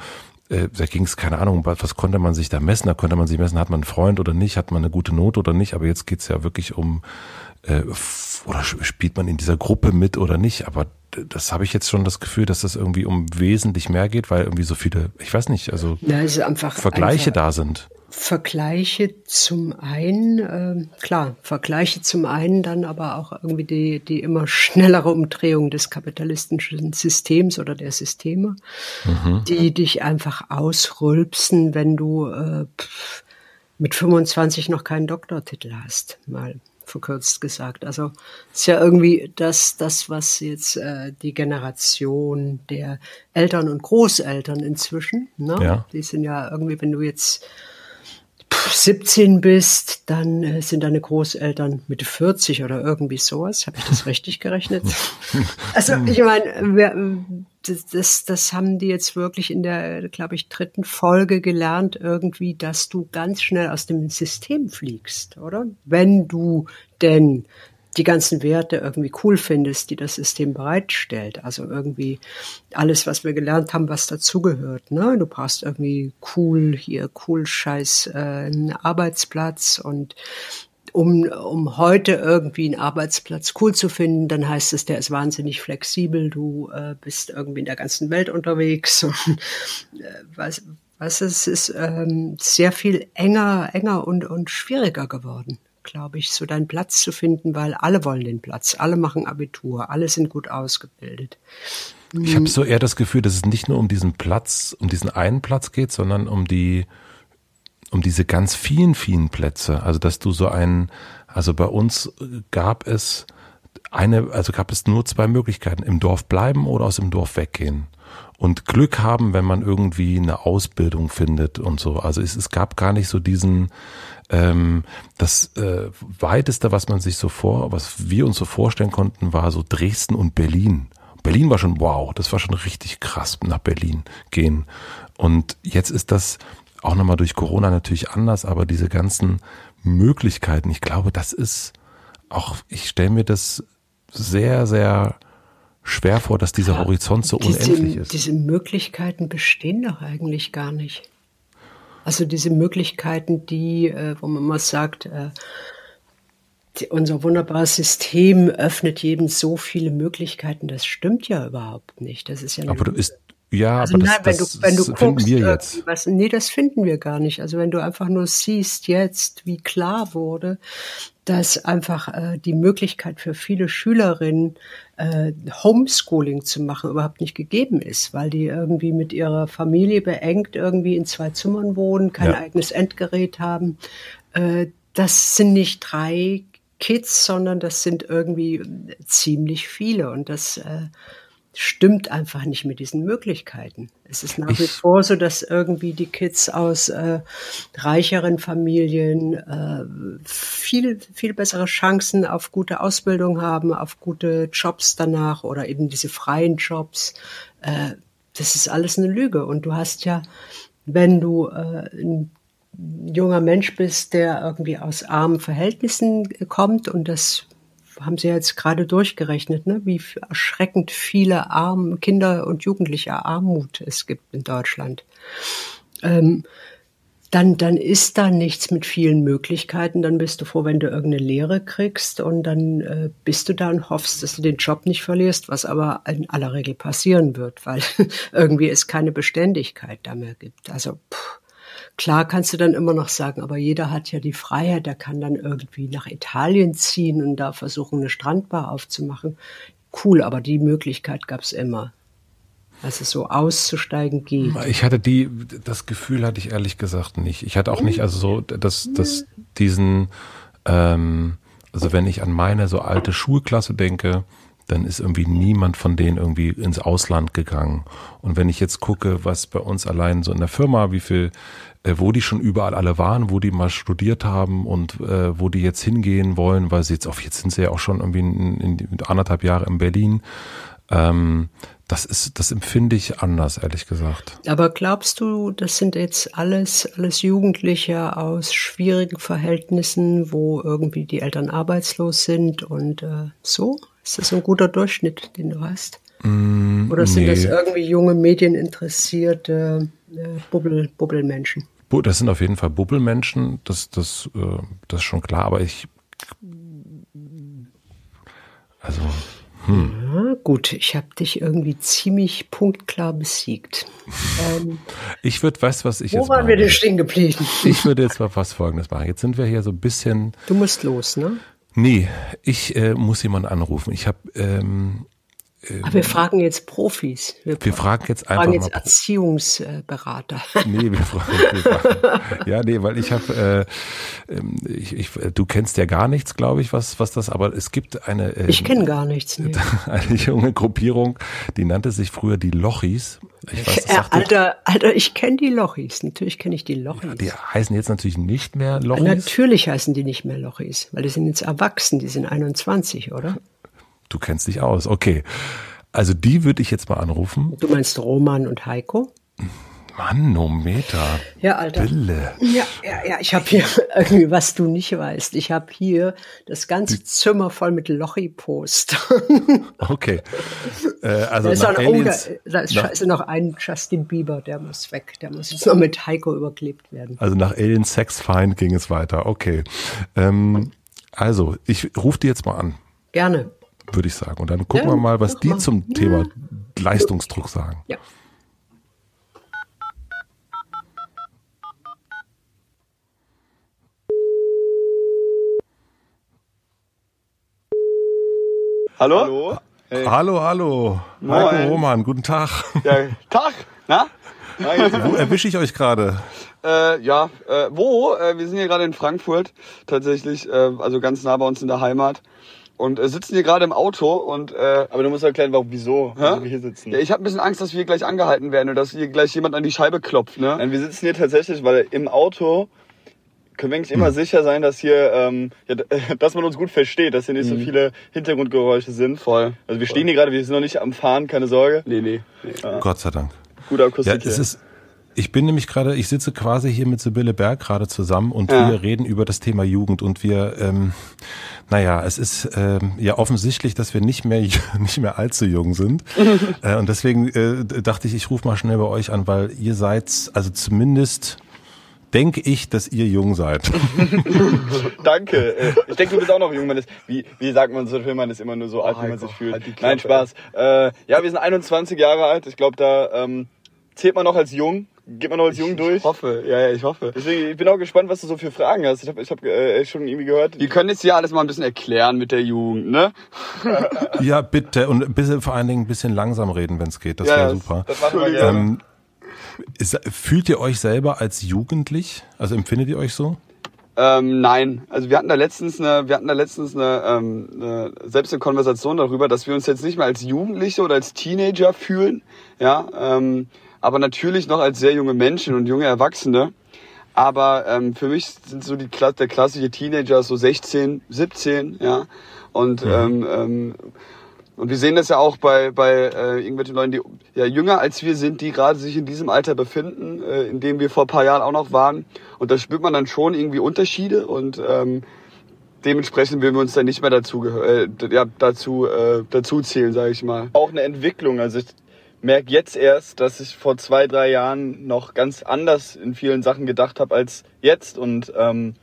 äh, da ging es, keine Ahnung, was, konnte man sich da messen? Da konnte man sich messen, hat man einen Freund oder nicht, hat man eine gute Note oder nicht, aber jetzt geht's ja wirklich um, äh, oder spielt man in dieser Gruppe mit oder nicht, aber das habe ich jetzt schon das Gefühl, dass das irgendwie um wesentlich mehr geht, weil irgendwie so viele, ich weiß nicht, also Ja, Vergleiche einfach, da sind. Vergleiche zum einen, ähm, klar, Vergleiche zum einen, dann aber auch irgendwie die, die immer schnellere Umdrehung des kapitalistischen Systems oder der Systeme, die dich einfach ausrülpsen, wenn du äh, mit 25 noch keinen Doktortitel hast, mal verkürzt gesagt. Also ist ja irgendwie das, das was jetzt äh, die Generation der Eltern und Großeltern inzwischen, ne? Ja. die sind ja irgendwie, wenn du jetzt 17 bist, dann äh, sind deine Großeltern Mitte 40 oder irgendwie sowas. Habe ich das richtig gerechnet? also ich meine, das, das, das haben die jetzt wirklich in der, glaube ich, dritten Folge gelernt, irgendwie, dass du ganz schnell aus dem System fliegst, oder? Wenn du denn die ganzen Werte irgendwie cool findest, die das System bereitstellt. Also irgendwie alles, was wir gelernt haben, was dazugehört. Ne? Du brauchst irgendwie cool hier, cool Scheiß äh, Arbeitsplatz und um, um heute irgendwie einen Arbeitsplatz cool zu finden, dann heißt es, der ist wahnsinnig flexibel, du äh, bist irgendwie in der ganzen Welt unterwegs und äh, was, was es ist ähm, sehr viel enger, enger und, und schwieriger geworden glaube ich, so deinen Platz zu finden, weil alle wollen den Platz, alle machen Abitur, alle sind gut ausgebildet. Ich habe so eher das Gefühl, dass es nicht nur um diesen Platz, um diesen einen Platz geht, sondern um die, um diese ganz vielen, vielen Plätze. Also dass du so einen, also bei uns gab es eine, also gab es nur zwei Möglichkeiten, im Dorf bleiben oder aus dem Dorf weggehen. Und Glück haben, wenn man irgendwie eine Ausbildung findet und so. Also es, es gab gar nicht so diesen, ähm, das äh, weiteste, was man sich so vor, was wir uns so vorstellen konnten, war so Dresden und Berlin. Berlin war schon wow, das war schon richtig krass nach Berlin gehen. Und jetzt ist das auch nochmal durch Corona natürlich anders, aber diese ganzen Möglichkeiten, ich glaube, das ist auch, ich stelle mir das sehr, sehr schwer vor, dass dieser Horizont so diese, unendlich ist. Diese Möglichkeiten bestehen doch eigentlich gar nicht. Also diese Möglichkeiten, die, äh, wo man mal sagt, äh, die, unser wunderbares System öffnet jedem so viele Möglichkeiten, das stimmt ja überhaupt nicht. Das ist ja aber du ist ja, also aber nein, das, wenn du, wenn du guckst, wir jetzt. Was, nee, das finden wir gar nicht. Also wenn du einfach nur siehst jetzt, wie klar wurde, dass einfach äh, die Möglichkeit für viele Schülerinnen äh, Homeschooling zu machen überhaupt nicht gegeben ist, weil die irgendwie mit ihrer Familie beengt irgendwie in zwei Zimmern wohnen, kein ja. eigenes Endgerät haben. Äh, das sind nicht drei Kids, sondern das sind irgendwie ziemlich viele und das äh, stimmt einfach nicht mit diesen Möglichkeiten. Es ist nach wie vor so, dass irgendwie die Kids aus äh, reicheren Familien äh, viel, viel bessere Chancen auf gute Ausbildung haben, auf gute Jobs danach oder eben diese freien Jobs. Äh, das ist alles eine Lüge. Und du hast ja, wenn du äh, ein junger Mensch bist, der irgendwie aus armen Verhältnissen kommt und das haben Sie jetzt gerade durchgerechnet, ne, wie erschreckend viele Arm, Kinder und Jugendliche Armut es gibt in Deutschland. Ähm, dann, dann ist da nichts mit vielen Möglichkeiten. Dann bist du froh, wenn du irgendeine Lehre kriegst und dann äh, bist du da und hoffst, dass du den Job nicht verlierst, was aber in aller Regel passieren wird, weil irgendwie es keine Beständigkeit da mehr gibt. Also pff, Klar kannst du dann immer noch sagen, aber jeder hat ja die Freiheit, der kann dann irgendwie nach Italien ziehen und da versuchen, eine Strandbar aufzumachen. Cool, aber die Möglichkeit gab es immer. Es so auszusteigen geht. Ich hatte die, das Gefühl hatte ich ehrlich gesagt nicht. Ich hatte auch nicht, also so, dass, dass diesen, ähm, also wenn ich an meine so alte Schulklasse denke, dann ist irgendwie niemand von denen irgendwie ins Ausland gegangen. Und wenn ich jetzt gucke, was bei uns allein so in der Firma, wie viel äh, wo die schon überall alle waren, wo die mal studiert haben und äh, wo die jetzt hingehen wollen, weil sie jetzt auch, jetzt sind sie ja auch schon irgendwie in, in anderthalb Jahre in Berlin. Ähm, das ist, das empfinde ich anders, ehrlich gesagt. Aber glaubst du, das sind jetzt alles, alles Jugendliche aus schwierigen Verhältnissen, wo irgendwie die Eltern arbeitslos sind und äh, so? Ist das ein guter Durchschnitt, den du hast? Mm, Oder sind nee. das irgendwie junge Medieninteressierte äh, Bubbel, Bubbelmenschen? Das sind auf jeden Fall Bubbelmenschen, das, das, äh, das ist schon klar, aber ich. Also. Hm. Ja, gut, ich habe dich irgendwie ziemlich punktklar besiegt. Ähm, ich würde, weißt du, was ich wo jetzt waren wir denn stehen geblieben? Ich würde jetzt mal was Folgendes machen. Jetzt sind wir hier so ein bisschen. Du musst los, ne? Nee, ich äh, muss jemanden anrufen. Ich habe ähm, aber wir fragen jetzt Profis. Wir, wir fragen jetzt einfach fragen jetzt mal Erziehungsberater. Nee, wir fragen, wir fragen. Ja, nee, weil ich habe, äh, ähm, ich, ich, du kennst ja gar nichts, glaube ich, was, was das, aber es gibt eine. Äh, ich kenne gar nichts. Nee. Eine junge Gruppierung, die nannte sich früher die Lochis. Ich weiß, das ja, Alter, Alter, ich kenne die Lochis. Natürlich kenne ich die Lochis. Ja, die heißen jetzt natürlich nicht mehr Lochis. Natürlich heißen die nicht mehr Lochis, weil die sind jetzt erwachsen, die sind 21, oder? Du kennst dich aus, okay. Also die würde ich jetzt mal anrufen. Du meinst Roman und Heiko? Manometer. Ja, Alter. Bille. Ja, ja, ja. Ich habe hier irgendwie, was du nicht weißt. Ich habe hier das ganze Zimmer voll mit Lochi-Postern. Okay. Äh, also Da ist, noch, oh, da, Aliens, da ist nach, scheiße noch ein Justin Bieber, der muss weg. Der muss jetzt noch mit Heiko überklebt werden. also nach Alien Sex Feind ging es weiter. Okay. Ähm, also, ich rufe die jetzt mal an, Gerne. Würde ich sagen. Und dann gucken Ja, wir mal, was die mal. zum Ja. Thema Leistungsdruck sagen. Ja. Hallo? Hallo? Hey. Hallo, hallo. Moin. Heiko Roman, guten Tag. Ja, Tag, na? Wo erwische ich euch gerade? Äh, ja, äh, wo? Äh, wir sind hier gerade in Frankfurt, tatsächlich, äh, also ganz nah bei uns in der Heimat. Und äh, sitzen hier gerade im Auto und äh, Aber du musst erklären, warum, wieso wir hier sitzen. ja, ich habe ein bisschen Angst, dass wir hier gleich angehalten werden und dass hier gleich jemand an die Scheibe klopft, ne? Nein, wir sitzen hier tatsächlich, weil im Auto können wir eigentlich immer sicher sein, dass hier, ähm, ja, dass man uns gut versteht, dass hier nicht so viele Hintergrundgeräusche sind. Voll. Also wir stehen hier gerade, wir sind noch nicht am Fahren, keine Sorge. Nee, nee. nee. Gott sei Dank. Gute Ja, Akustik es hier. ist, ich bin nämlich gerade, ich sitze quasi hier mit Sibylle Berg gerade zusammen und Ja. wir reden über das Thema Jugend und wir, ähm, naja, es ist ähm, ja offensichtlich, dass wir nicht mehr nicht mehr allzu jung sind äh, und deswegen äh, dachte ich, ich rufe mal schnell bei euch an, weil ihr seid, also zumindest denke ich, dass ihr jung seid. Danke. Äh, Ich denke, du bist auch noch jung. Man ist, wie, wie sagt man so schön, man ist immer nur so alt, wie man sich fühlt. halt. Nein, Spaß. Äh, ja, wir sind 21 Jahre alt. Ich glaube, da ähm, zählt man noch als jung. Geht man noch als jung durch. Ich hoffe, ja, ja, ich hoffe. Deswegen, ich bin auch gespannt, was du so für Fragen hast. Ich habe ich hab, äh, schon irgendwie gehört. Wir können jetzt hier alles mal ein bisschen erklären mit der Jugend, ne? ja, bitte und ein bisschen, vor allen Dingen ein bisschen langsam reden, wenn es geht. Das Ja, wäre super. Das machen wir. Ähm, ist, fühlt ihr euch selber als jugendlich? Also empfindet ihr euch so? Ähm, nein, also wir hatten da letztens eine, wir hatten da letztens eine, ähm, eine, selbst eine Konversation darüber, dass wir uns jetzt nicht mehr als Jugendliche oder als Teenager fühlen, ja, ähm, aber natürlich noch als sehr junge Menschen und junge Erwachsene. Aber ähm, für mich sind so die der klassische Teenager so 16, 17, ja, und ähm, ähm, und wir sehen das ja auch bei, bei äh, irgendwelchen Leuten, die ja jünger als wir sind, die gerade sich in diesem Alter befinden, äh, in dem wir vor ein paar Jahren auch noch waren. Und da spürt man dann schon irgendwie Unterschiede und ähm, dementsprechend will wir uns dann nicht mehr dazu äh, ja, dazu äh, dazu zählen, sage ich mal. auch eine Entwicklung. Also ich merke jetzt erst, dass ich vor zwei, drei Jahren noch ganz anders in vielen Sachen gedacht habe als jetzt. Und ähm,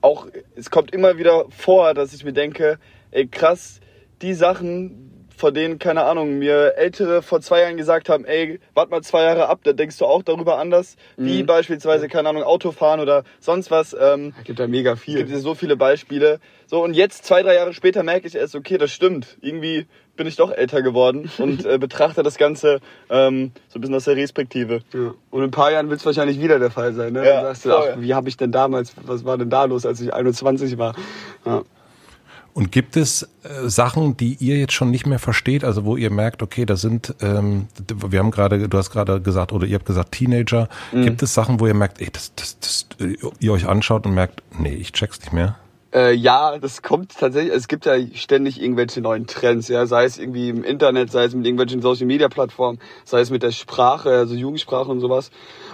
auch es kommt immer wieder vor, dass ich mir denke, ey krass, die Sachen, von denen, keine Ahnung, mir Ältere vor zwei Jahren gesagt haben, ey, wart mal zwei Jahre ab, da denkst du auch darüber anders, wie beispielsweise, keine Ahnung, Autofahren oder sonst was. Ähm, Es gibt da mega es viel. gibt so viele Beispiele. So, und jetzt, zwei, drei Jahre später, merke ich erst, okay, das stimmt. Irgendwie bin ich doch älter geworden und äh, betrachte das Ganze ähm, so ein bisschen aus der Respektive. Ja. Und in ein paar Jahren wird es wahrscheinlich wieder der Fall sein. Ne? Ja, Dann sagst du, ach, wie habe ich denn damals, was war denn da los, als ich 21 war? Ja. Und gibt es äh, Sachen, die ihr jetzt schon nicht mehr versteht, also wo ihr merkt, okay, da sind, ähm, wir haben gerade, du hast gerade gesagt, oder ihr habt gesagt Teenager, gibt es Sachen, wo ihr merkt, ey, das, das, das, äh, ihr euch anschaut und merkt, nee, ich check's nicht mehr. Äh, ja, das kommt tatsächlich, es gibt ja ständig irgendwelche neuen Trends, ja, sei es irgendwie im Internet, sei es mit irgendwelchen Social Media Plattformen, sei es mit der Sprache, also Jugendsprache und sowas.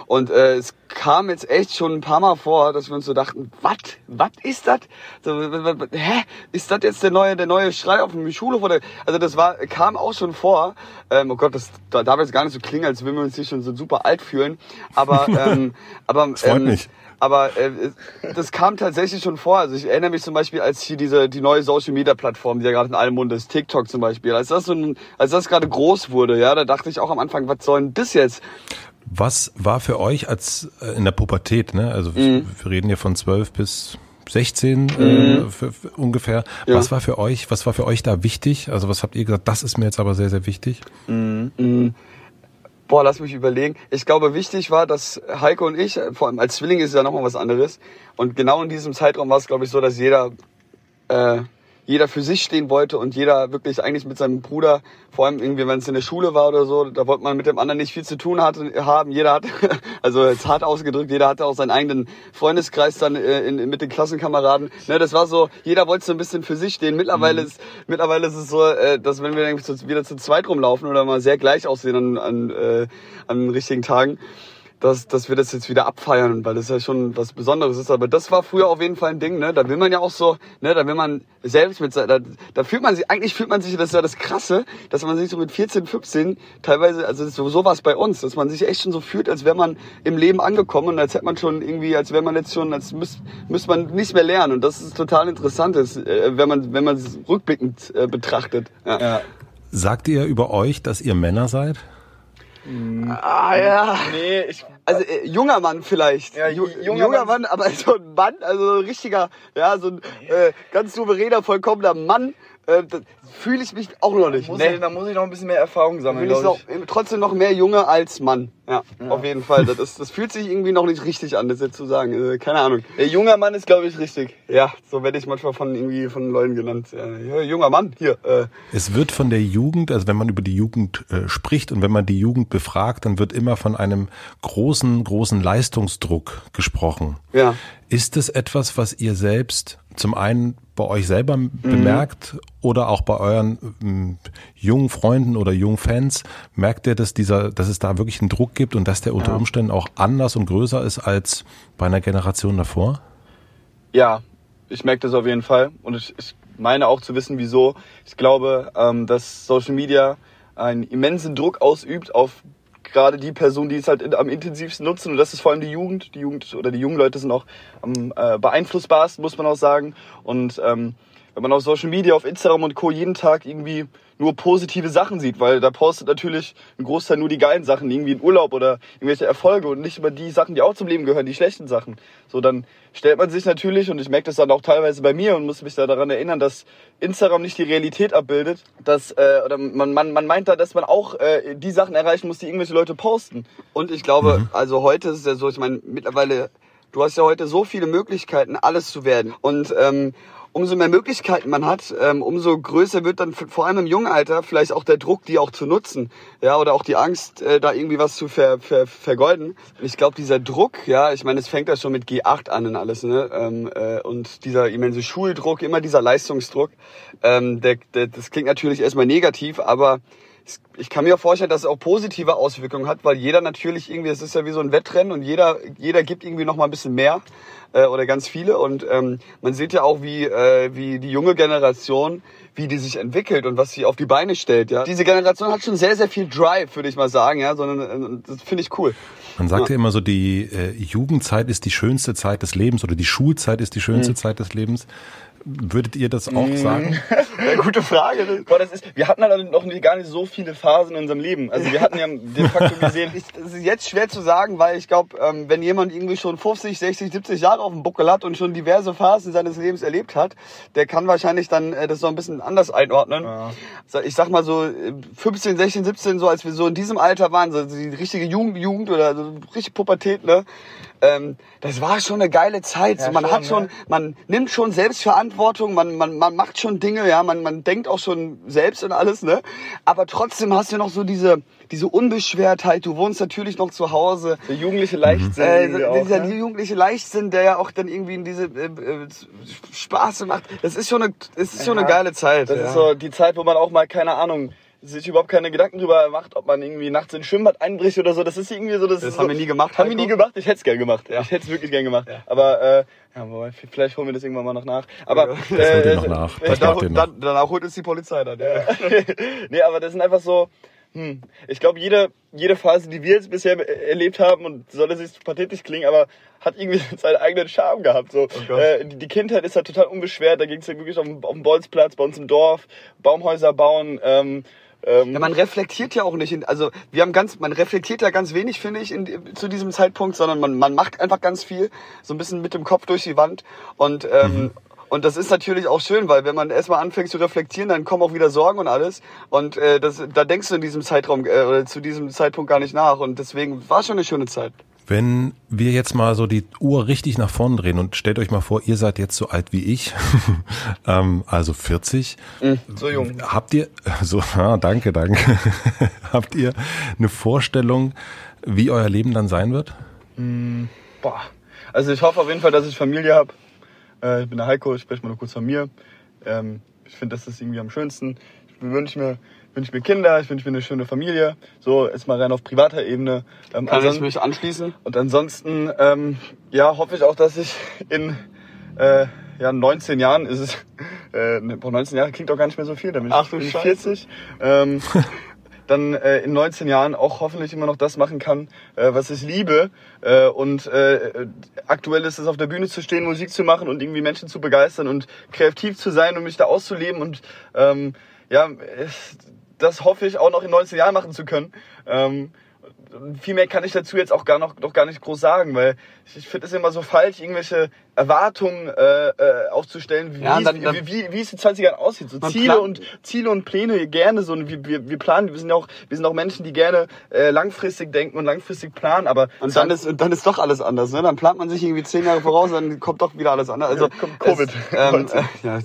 Und äh, es kam jetzt echt schon ein paar Mal vor, dass wir uns so dachten, was, was ist das? So, hä, ist das jetzt der neue, der neue Schrei auf dem Schulhof oder? Also das war, kam auch schon vor. Ähm, oh Gott, das da darf jetzt gar nicht so klingen, als würden wir uns hier schon so super alt fühlen. Aber, ähm, aber freut ähm, mich. Aber äh, das kam tatsächlich schon vor. Also ich erinnere mich zum Beispiel, als hier diese die neue Social Media Plattform, die ja gerade in allem Mund ist, TikTok zum Beispiel, als das so ein, als das gerade groß wurde, ja, da dachte ich auch am Anfang, was soll denn das jetzt? Was war für euch als äh, in der Pubertät, ne? Also wir reden hier von 12 bis 16 äh, für, für ungefähr. Ja. Was war für euch, was war für euch da wichtig? Also was habt ihr gesagt, das ist mir jetzt aber sehr, sehr wichtig? Boah, lass mich überlegen. Ich glaube, wichtig war, dass Heiko und ich, vor allem als Zwilling ist es ja nochmal was anderes. Und genau in diesem Zeitraum war es, glaube ich, so, dass jeder, äh, jeder für sich stehen wollte und jeder wirklich eigentlich mit seinem Bruder, vor allem irgendwie, wenn es in der Schule war oder so, da wollte man mit dem anderen nicht viel zu tun hatte, haben. Jeder hat, also jetzt hart ausgedrückt, jeder hatte auch seinen eigenen Freundeskreis dann äh, in, mit den Klassenkameraden. Ne, das war so, jeder wollte so ein bisschen für sich stehen. Mittlerweile mhm. ist mittlerweile ist es so, äh, dass wenn wir irgendwie zu, wieder zu zweit rumlaufen oder mal sehr gleich aussehen an, an, äh, an richtigen Tagen, dass, dass wir das jetzt wieder abfeiern, weil das ja schon was Besonderes ist. Aber das war früher auf jeden Fall ein Ding, ne? Da will man ja auch so, ne, da will man selbst mit, da, da fühlt man sich, eigentlich fühlt man sich, das ist ja das Krasse, dass man sich so mit 14, 15 teilweise, also so, so war es bei uns, dass man sich echt schon so fühlt, als wäre man im Leben angekommen und als hätte man schon irgendwie, als wäre man jetzt schon, als müsste müsst man nicht mehr lernen. Und das ist total interessant, ist, äh, wenn man, wenn man es rückblickend äh, betrachtet. Ja. ja. Sagt ihr über euch, dass ihr Männer seid? Ah ja. Nee, ich, also äh, junger Mann vielleicht. Ja, junger, junger Mann, Mann, aber so ein Mann, also ein richtiger, ja, so ein äh, ganz souveräner, vollkommener Mann, äh, fühle ich mich auch noch nicht. Da muss, nee. ich, da muss ich noch ein bisschen mehr Erfahrung sammeln. Bin ich noch, trotzdem noch mehr Junge als Mann. Ja, ja. auf jeden Fall. Das, ist, das fühlt sich irgendwie noch nicht richtig an, das jetzt zu sagen. Äh, keine Ahnung. Der junger Mann ist, glaube ich, richtig. Ja, so werde ich manchmal von irgendwie von Leuten genannt. Ja, junger Mann, hier. Äh. Es wird von der Jugend, also wenn man über die Jugend äh, spricht und wenn man die Jugend befragt, dann wird immer von einem großen, großen Leistungsdruck gesprochen. Ja. Ist es etwas, was ihr selbst zum einen bei euch selber mhm. bemerkt oder auch bei euren ähm, jungen Freunden oder jungen Fans? Merkt ihr, dass dieser, dass es da wirklich einen Druck gibt und dass der unter ja. Umständen auch anders und größer ist als bei einer Generation davor? Ja, ich merke das auf jeden Fall und ich, ich meine auch zu wissen, wieso. Ich glaube, ähm, dass Social Media einen immensen Druck ausübt auf gerade die Personen, die es halt am intensivsten nutzen. Und das ist vor allem die Jugend. Die Jugend oder die jungen Leute sind auch am äh, beeinflussbarsten, muss man auch sagen. Und ähm, wenn man auf Social Media, auf Instagram und Co. jeden Tag irgendwie nur positive Sachen sieht, weil da postet natürlich ein Großteil nur die geilen Sachen, irgendwie in Urlaub oder irgendwelche Erfolge und nicht über die Sachen, die auch zum Leben gehören, die schlechten Sachen. So, dann stellt man sich natürlich, und ich merke das dann auch teilweise bei mir und muss mich da daran erinnern, dass Instagram nicht die Realität abbildet, dass, äh, oder man, man, man meint da, dass man auch äh, die Sachen erreichen muss, die irgendwelche Leute posten. Und ich glaube, mhm. also heute ist es ja so, ich meine, mittlerweile, du hast ja heute so viele Möglichkeiten, alles zu werden. Und ähm, umso mehr Möglichkeiten man hat, ähm, umso größer wird dann vor allem im jungen Alter vielleicht auch der Druck, die auch zu nutzen, ja, oder auch die Angst, äh, da irgendwie was zu ver, ver, vergeuden. Ich glaube, dieser Druck, ja, ich meine, es fängt ja schon mit G8 an und alles, ne, ähm, äh, und dieser immense Schuldruck, immer dieser Leistungsdruck, ähm, der, der, das klingt natürlich erstmal negativ, aber ich kann mir vorstellen, dass es auch positive Auswirkungen hat, weil jeder natürlich irgendwie, es ist ja wie so ein Wettrennen und jeder, jeder gibt irgendwie noch mal ein bisschen mehr äh, oder ganz viele und ähm, man sieht ja auch, wie, äh, wie die junge Generation, wie die sich entwickelt und was sie auf die Beine stellt. Ja, diese Generation hat schon sehr, sehr viel Drive, würde ich mal sagen. Ja, sondern äh, das finde ich cool. Man sagt ja, ja immer so, die äh, Jugendzeit ist die schönste Zeit des Lebens oder die Schulzeit ist die schönste mhm. Zeit des Lebens. Würdet ihr das auch sagen? ja, gute Frage. Boah, das ist, wir hatten halt noch gar nicht so viele Phasen in unserem Leben. Also wir hatten ja de facto gesehen. das ist jetzt schwer zu sagen, weil ich glaube, ähm, wenn jemand irgendwie schon 50, 60, 70 Jahre auf dem Buckel hat und schon diverse Phasen seines Lebens erlebt hat, der kann wahrscheinlich dann äh, das so ein bisschen anders einordnen. Ja. Ich sag mal so 15, 16, 17, so als wir so in diesem Alter waren, so die richtige Jugend, Jugend oder so richtig Pubertät, ne? Ähm, das war schon eine geile Zeit. Ja, man schon, hat schon, ja. man nimmt schon Selbstverantwortung, man, man, man macht schon Dinge, ja, man, man denkt auch schon selbst und alles, ne? Aber trotzdem hast du noch so diese, diese Unbeschwertheit. Du wohnst natürlich noch zu Hause. Der jugendliche Leichtsinn. Äh, auch, dieser ne? jugendliche Leichtsinn, der ja auch dann irgendwie in diese äh, äh, Spaß macht. Das ist schon eine, das ist schon eine geile Zeit. Das ja. ist so die Zeit, wo man auch mal keine Ahnung sich überhaupt keine Gedanken drüber macht, ob man irgendwie nachts in Schwimmbad einbricht oder so. Das ist irgendwie so. Das, das haben so, wir nie gemacht. Haben wir nie gemacht. Ich hätte es gern gemacht. Ja. Ich hätte es wirklich gern gemacht. Ja. Aber äh, ja, vielleicht holen wir das irgendwann mal noch nach. Aber äh, das noch nach. Das dann, dann, dann, danach holt es die Polizei dann. Ja. nee, aber das sind einfach so. Hm. Ich glaube, jede, jede Phase, die wir jetzt bisher erlebt haben, und soll es nicht pathetisch klingen, aber hat irgendwie seinen eigenen Charme gehabt. So, oh äh, die, die, Kindheit ist halt total unbeschwert. Da ging es ja wirklich auf dem, auf dem Bolzplatz bei uns im Dorf, Baumhäuser bauen. Ähm, ähm, ja, man reflektiert ja auch nicht, in, also wir haben ganz, man reflektiert ja ganz wenig, finde ich, in, zu diesem Zeitpunkt, sondern man, man macht einfach ganz viel, so ein bisschen mit dem Kopf durch die Wand und ähm, mhm. Und das ist natürlich auch schön, weil wenn man erstmal anfängt zu reflektieren, dann kommen auch wieder Sorgen und alles. Und äh, das, da denkst du in diesem Zeitraum äh, oder zu diesem Zeitpunkt gar nicht nach. Und deswegen war schon eine schöne Zeit. Wenn wir jetzt mal so die Uhr richtig nach vorn drehen und stellt euch mal vor, ihr seid jetzt so alt wie ich, ähm, also 40. So jung. Habt ihr, so, ah, danke, danke. Habt ihr eine Vorstellung, wie euer Leben dann sein wird? Boah. Also ich hoffe auf jeden Fall, dass ich Familie habe. Äh, ich bin der Heiko, ich spreche mal nur kurz von mir. Ähm, ich finde, das ist irgendwie am schönsten. Ich wünsche mir, wünsch mir Kinder, ich wünsche mir eine schöne Familie. So, jetzt mal rein auf privater Ebene. Ähm, Kann ich mich anschließen? Und ansonsten, ähm, ja, hoffe ich auch, dass ich in äh, ja, 19 Jahren ist es, äh, ne, boah, 19 Jahre klingt doch gar nicht mehr so viel, dann bin ich, Ach du bin ich Scheiße. 40. Ähm, dann äh, in 19 Jahren auch hoffentlich immer noch das machen kann, äh, was ich liebe. Äh, und äh, aktuell ist es auf der Bühne zu stehen, Musik zu machen und irgendwie Menschen zu begeistern und kreativ zu sein und mich da auszuleben. Und ähm, ja, das hoffe ich auch noch in 19 Jahren machen zu können. Ähm, viel mehr kann ich dazu jetzt auch gar noch, noch gar nicht groß sagen, weil ich, ich finde es immer so falsch, irgendwelche Erwartungen äh, äh, aufzustellen, wie, Ja, es- dann- dann- wie, wie, wie es in 20 Jahren aussieht. So Ziele plant- und Ziele und Pläne gerne so. Wir, wir, wir planen, wir sind ja auch, wir sind auch Menschen, die gerne äh, langfristig denken und langfristig planen, aber Und dann ist, und dann ist doch alles anders, ne? Dann plant man sich irgendwie zehn Jahre voraus, dann kommt doch wieder alles anders. Also Ja, kommt Covid. Es, ähm, äh, ja,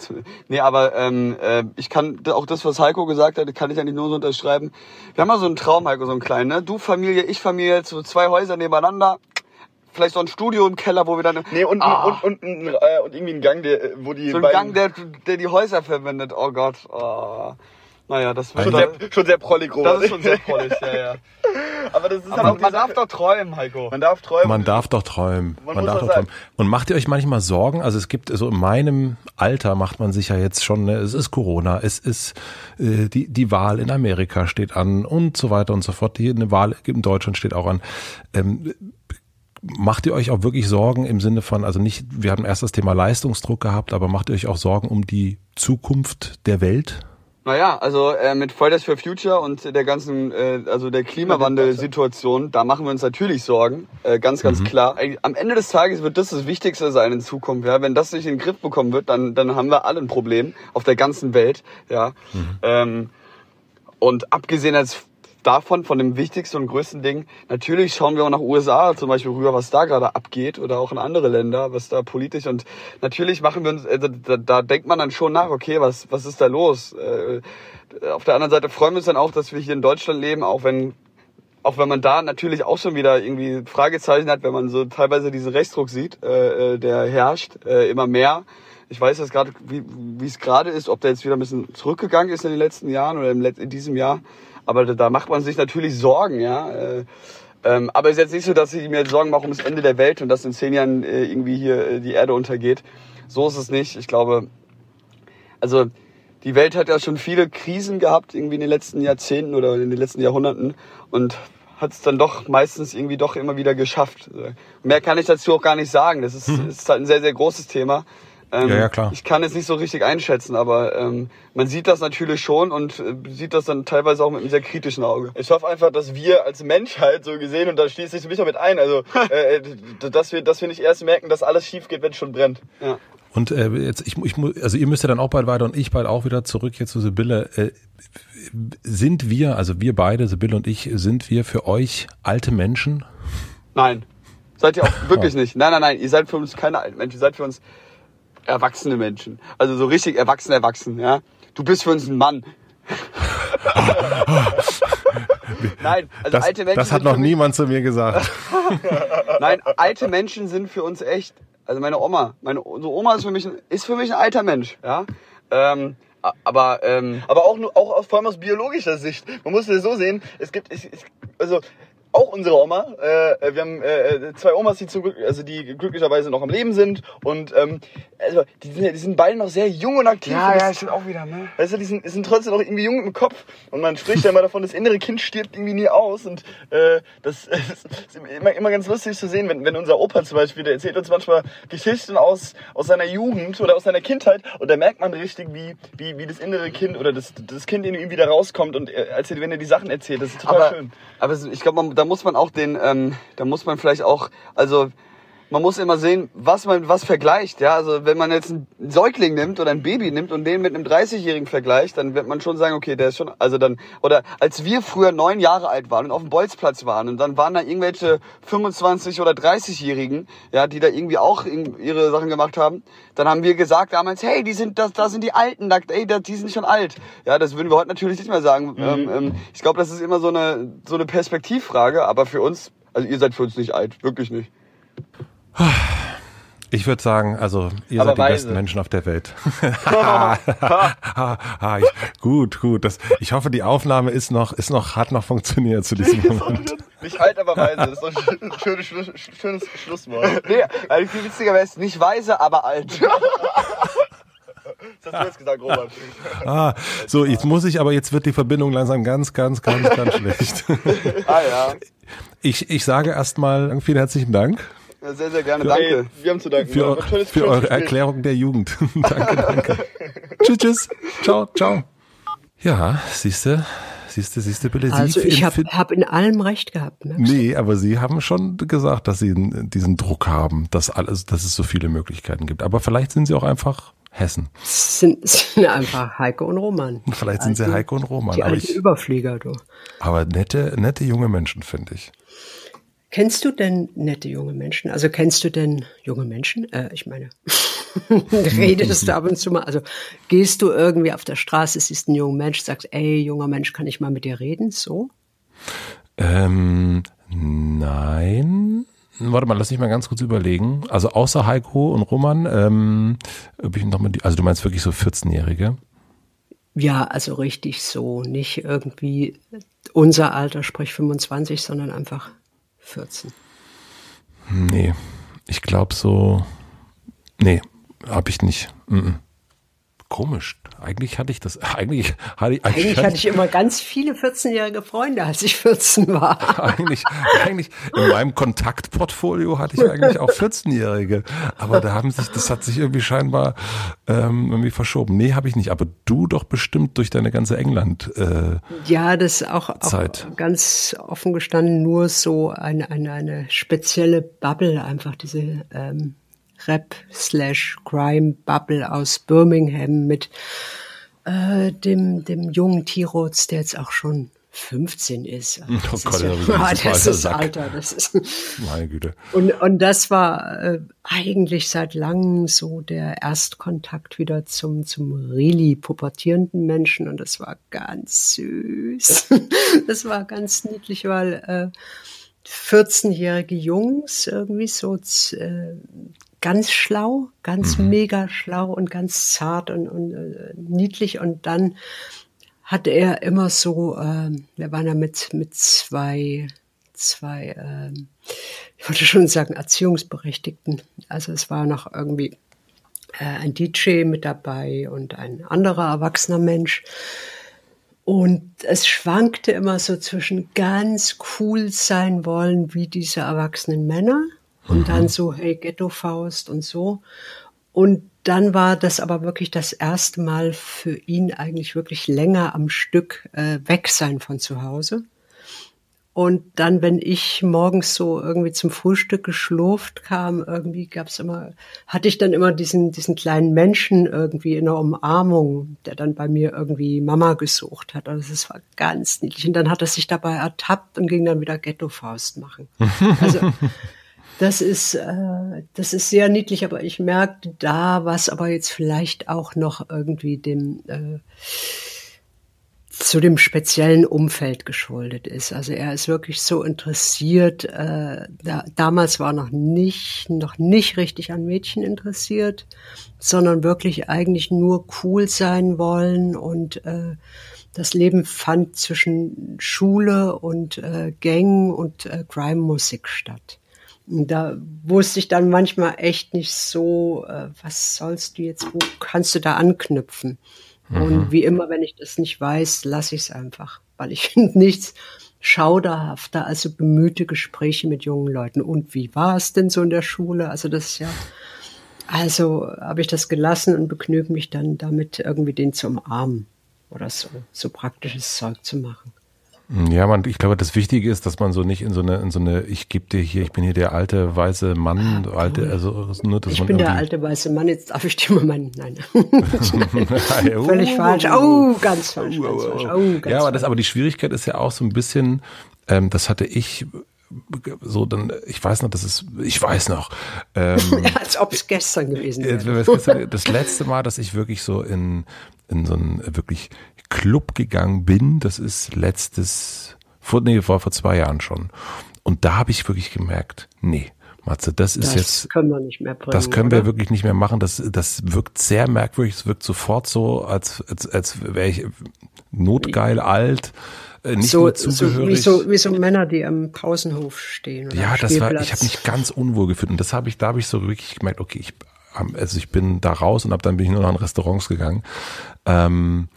nee, aber ähm, äh, ich kann auch das, was Heiko gesagt hat, kann ich eigentlich nur so unterschreiben. Wir haben mal so einen Traum, Heiko, so einen kleinen, ne? Du Familie, ich Familie, so zwei Häuser nebeneinander. Vielleicht so ein Studio im Keller, wo wir dann Nee, und, Ah. und, und, und, äh, und irgendwie ein Gang, der, wo die so ein Gang, der, der die Häuser verwendet. Oh Gott. Oh. Naja, das wird schon sehr, schon sehr prollig, das ist schon sehr prollig, ja, ja. Aber das ist halt Aber auch die man darf Sache. doch träumen, Heiko. man darf träumen. Man darf doch träumen. Man Man, muss darf doch träumen. Und macht ihr euch manchmal Sorgen? Also es gibt, so in meinem Alter macht man sich ja jetzt schon, ne, es ist Corona, es ist äh, die, die Wahl in Amerika steht an und so weiter und so fort. Die, eine Wahl in Deutschland steht auch an. Ähm, macht ihr euch auch wirklich Sorgen im Sinne von, also nicht, wir hatten erst das Thema Leistungsdruck gehabt, aber macht ihr euch auch Sorgen um die Zukunft der Welt? Naja, also äh, mit Fridays for Future und der ganzen, äh, also der Klimawandelsituation, da machen wir uns natürlich Sorgen, äh, ganz, ganz klar. Eigentlich, Am Ende des Tages wird das das Wichtigste sein in Zukunft. Ja, wenn das nicht in den Griff bekommen wird, dann dann haben wir alle ein Problem auf der ganzen Welt. Ja, ähm, und abgesehen als davon, von dem wichtigsten und größten Ding, natürlich schauen wir auch nach USA zum Beispiel rüber, was da gerade abgeht oder auch in andere Länder, was da politisch und natürlich machen wir uns, äh, da, da denkt man dann schon nach, okay, was, was ist da los? Äh, auf der anderen Seite freuen wir uns dann auch, dass wir hier in Deutschland leben, auch wenn auch wenn man da natürlich auch schon wieder irgendwie Fragezeichen hat, wenn man so teilweise diesen Rechtsdruck sieht, äh, äh, der herrscht, äh, immer mehr. Ich weiß jetzt gerade, wie es gerade ist, ob der jetzt wieder ein bisschen zurückgegangen ist in den letzten Jahren oder in diesem Jahr. Aber da, da macht man sich natürlich Sorgen, ja. Äh, ähm, aber es ist jetzt nicht so, dass ich mir Sorgen mache um das Ende der Welt und dass in zehn Jahren äh, irgendwie hier äh, die Erde untergeht. So ist es nicht. Ich glaube, also die Welt hat ja schon viele Krisen gehabt, irgendwie in den letzten Jahrzehnten oder in den letzten Jahrhunderten und hat es dann doch meistens irgendwie doch immer wieder geschafft. Mehr kann ich dazu auch gar nicht sagen. Das ist, ist halt ein sehr, sehr großes Thema. Ähm, Ja, ja, klar. Ich kann es nicht so richtig einschätzen, aber ähm, man sieht das natürlich schon und äh, sieht das dann teilweise auch mit einem sehr kritischen Auge. Ich hoffe einfach, dass wir als Menschheit so gesehen, und da schließe ich mich auch mit ein, also äh, d- dass wir, dass wir nicht erst merken, dass alles schief geht, wenn es schon brennt. Ja. Und äh, jetzt, ich, ich, also ihr müsst ja dann auch bald weiter und ich bald auch wieder zurück hier zu Sibylle. Äh, sind wir, also wir beide, Sibylle und ich, sind wir für euch alte Menschen? Nein. Seid ihr auch wirklich nicht. Nein, nein, nein. Ihr seid für uns keine alten Menschen. Ihr seid für uns erwachsene Menschen. Also so richtig erwachsen, erwachsen, ja. Du bist für uns ein Mann. nein, also Das, alte Menschen. das hat noch niemand zu mir gesagt. Nein, alte Menschen sind für uns echt. Also meine Oma, meine unsere Oma ist für mich ein, ist für mich ein alter Mensch, ja. Ähm, aber ähm, Aber auch, nur, auch aus, vor allem aus biologischer Sicht. Man muss es so sehen, es gibt, es, es, also auch unsere Oma, äh, wir haben äh, zwei Omas, die Glück, also die glücklicherweise noch am Leben sind und ähm, also die sind, die sind beide noch sehr jung und aktiv. Und das- stimmt auch wieder, ne? Weißt du, die sind, die sind trotzdem noch irgendwie jung im Kopf und man spricht ja immer davon, das innere Kind stirbt irgendwie nie aus und äh, das, das ist immer, immer ganz lustig zu sehen, wenn, wenn unser Opa zum Beispiel, der erzählt uns manchmal Geschichten aus, aus seiner Jugend oder aus seiner Kindheit und da merkt man richtig, wie, wie, wie das innere Kind oder das, das Kind in ihm wieder rauskommt und äh, als er, wenn er die Sachen erzählt, das ist total aber, schön. aber ich glaube, man- da muss man auch den, ähm, da muss man vielleicht auch, also man muss immer sehen, was man was vergleicht. Ja, also wenn man jetzt einen Säugling nimmt oder ein Baby nimmt und den mit einem 30-Jährigen vergleicht, dann wird man schon sagen, okay, der ist schon, also dann, oder als wir früher neun Jahre alt waren und auf dem Bolzplatz waren und dann waren da irgendwelche 25 oder 30-Jährigen, ja, die da irgendwie auch ihre Sachen gemacht haben, dann haben wir gesagt damals, hey, die sind, das, da sind die Alten, da, ey, die sind schon alt. Ja, das würden wir heute natürlich nicht mehr sagen. Mhm. Ähm, ähm, ich glaube, das ist immer so eine, so eine Perspektivfrage, aber für uns, also ihr seid für uns nicht alt, wirklich nicht. Ich würde sagen, also ihr Aber seid die weise. besten Menschen auf der Welt. gut, gut. Das, ich hoffe, die Aufnahme ist noch, ist noch, hat noch funktioniert zu diesem Moment. Nicht alt, aber weise. Das ist doch ein schönes, schönes, schönes Schlusswort. Nee, also viel witziger wäre es nicht weise, aber alt. Das hast du jetzt gesagt, Robert. Ah, so, jetzt muss ich, aber jetzt wird die Verbindung langsam ganz, ganz, ganz, ganz schlecht. Ah ja. Ich, ich sage erstmal vielen herzlichen Dank. Ja, sehr, sehr gerne. Danke. Hey, wir haben zu danken. Für, tolles, für eure Erklärung der Jugend. danke, danke. tschüss, tschüss. Ciao, ciao. Ja, siehste, siehste, siehste, Billy. Also Sie ich habe hab in allem recht gehabt. Ne? Nee, aber Sie haben schon gesagt, dass Sie diesen Druck haben, dass alles, dass es so viele Möglichkeiten gibt. Aber vielleicht sind Sie auch einfach Hessen. Sind, sind einfach Heike und Roman. Vielleicht sind sie Heike und Roman. Die aber ich, Überflieger, du. Aber nette, nette junge Menschen, finde ich. Kennst du denn nette junge Menschen? Also kennst du denn junge Menschen? Äh, ich meine, redest du ab und zu mal? Also gehst du irgendwie auf der Straße, siehst einen jungen Mensch, sagst, ey, junger Mensch, kann ich mal mit dir reden? So? Ähm, nein. Warte mal, lass mich mal ganz kurz überlegen. Also außer Heiko und Roman, ähm, ob ich noch mal die, also du meinst wirklich so 14-Jährige? Ja, also richtig so. Nicht irgendwie unser Alter, sprich 25, sondern einfach 14? Nee, ich glaube so. Nee, habe ich nicht. Mm -mm. Komisch. Eigentlich hatte ich das. Eigentlich hatte ich, eigentlich, eigentlich hatte ich immer ganz viele 14-jährige Freunde, als ich 14 war. eigentlich, eigentlich in meinem Kontaktportfolio hatte ich eigentlich auch 14-jährige. Aber da haben sich, das hat sich irgendwie scheinbar ähm, irgendwie verschoben. Nee, habe ich nicht. Aber du doch bestimmt durch deine ganze England. Äh, ja, das ist auch, auch ganz offen gestanden nur so eine, eine, eine spezielle Bubble, einfach diese ähm, Rap slash Crime Bubble aus Birmingham mit äh, dem, dem jungen Tiroz, der jetzt auch schon 15 ist. Also oh Gott, ist ja, ja, das, das ist Alter. Das ist Meine Güte. Und, und das war äh, eigentlich seit langem so der Erstkontakt wieder zum, zum really pubertierenden Menschen und das war ganz süß. das war ganz niedlich, weil äh, 14-jährige Jungs irgendwie so äh, ganz schlau, ganz mhm. mega schlau und ganz zart und, und äh, niedlich. Und dann hatte er immer so, äh, wir waren ja mit, mit zwei, zwei, äh, ich wollte schon sagen, Erziehungsberechtigten. Also es war noch irgendwie äh, ein DJ mit dabei und ein anderer erwachsener Mensch. Und es schwankte immer so zwischen ganz cool sein wollen wie diese erwachsenen Männer und mhm. dann so, hey, Ghetto-Faust und so. Und dann war das aber wirklich das erste Mal für ihn eigentlich wirklich länger am Stück äh, weg sein von zu Hause. Und dann, wenn ich morgens so irgendwie zum Frühstück geschlurft kam, irgendwie gab's immer, hatte ich dann immer diesen, diesen kleinen Menschen irgendwie in der Umarmung, der dann bei mir irgendwie Mama gesucht hat. Also das war ganz niedlich. Und dann hat er sich dabei ertappt und ging dann wieder Ghetto-Faust machen. Also das ist, äh, das ist sehr niedlich, aber ich merke da, was aber jetzt vielleicht auch noch irgendwie dem äh, zu dem speziellen Umfeld geschuldet ist. Also er ist wirklich so interessiert. Äh, da, damals war noch nicht, noch nicht richtig an Mädchen interessiert, sondern wirklich eigentlich nur cool sein wollen und äh, das Leben fand zwischen Schule und äh, Gang und äh, Crime-Musik statt. Da wusste ich dann manchmal echt nicht so, äh, was sollst du jetzt, wo kannst du da anknüpfen? Mhm. Und wie immer, wenn ich das nicht weiß, lasse ich es einfach, weil ich finde nichts schauderhafter als so bemühte Gespräche mit jungen Leuten. Und wie war es denn so in der Schule? Also das ist ja, also habe ich das gelassen und begnüge mich dann damit, irgendwie den zu umarmen oder so, so praktisches Zeug zu machen. Ja, man, ich glaube, das Wichtige ist, dass man so nicht in so eine, in so eine, ich gebe dir hier, ich bin hier der alte weiße Mann, ah, alte, also nur, dass ich man bin der alte weiße Mann, jetzt darf ich dir mal meinen, nein. Völlig falsch. Oh, ganz falsch, ganz falsch. Oh, ganz ja, aber das, aber die Schwierigkeit ist ja auch so ein bisschen, ähm, das hatte ich so dann, ich weiß noch, das ist, ich weiß noch. Ähm, Als ob es gestern gewesen wäre. das letzte Mal, dass ich wirklich so in, in so einen wirklich Club gegangen bin, das ist letztes, vor, nee, war vor zwei Jahren schon. Und da habe ich wirklich gemerkt, nee, Matze, das ist Das jetzt, können wir nicht mehr bringen. das können wir oder? wirklich nicht mehr machen. Das, das wirkt sehr merkwürdig. Es wirkt sofort so, als, als, als wäre ich notgeil alt, äh, nicht so, mehr so, wie, zugehörig. so, wie so Männer, die am Pausenhof stehen. Ja, das war, ich habe mich ganz unwohl gefühlt und das habe ich, da habe ich so wirklich gemerkt, okay, ich, also ich bin da raus und ab dann bin ich nur noch in Restaurants gegangen. Ähm,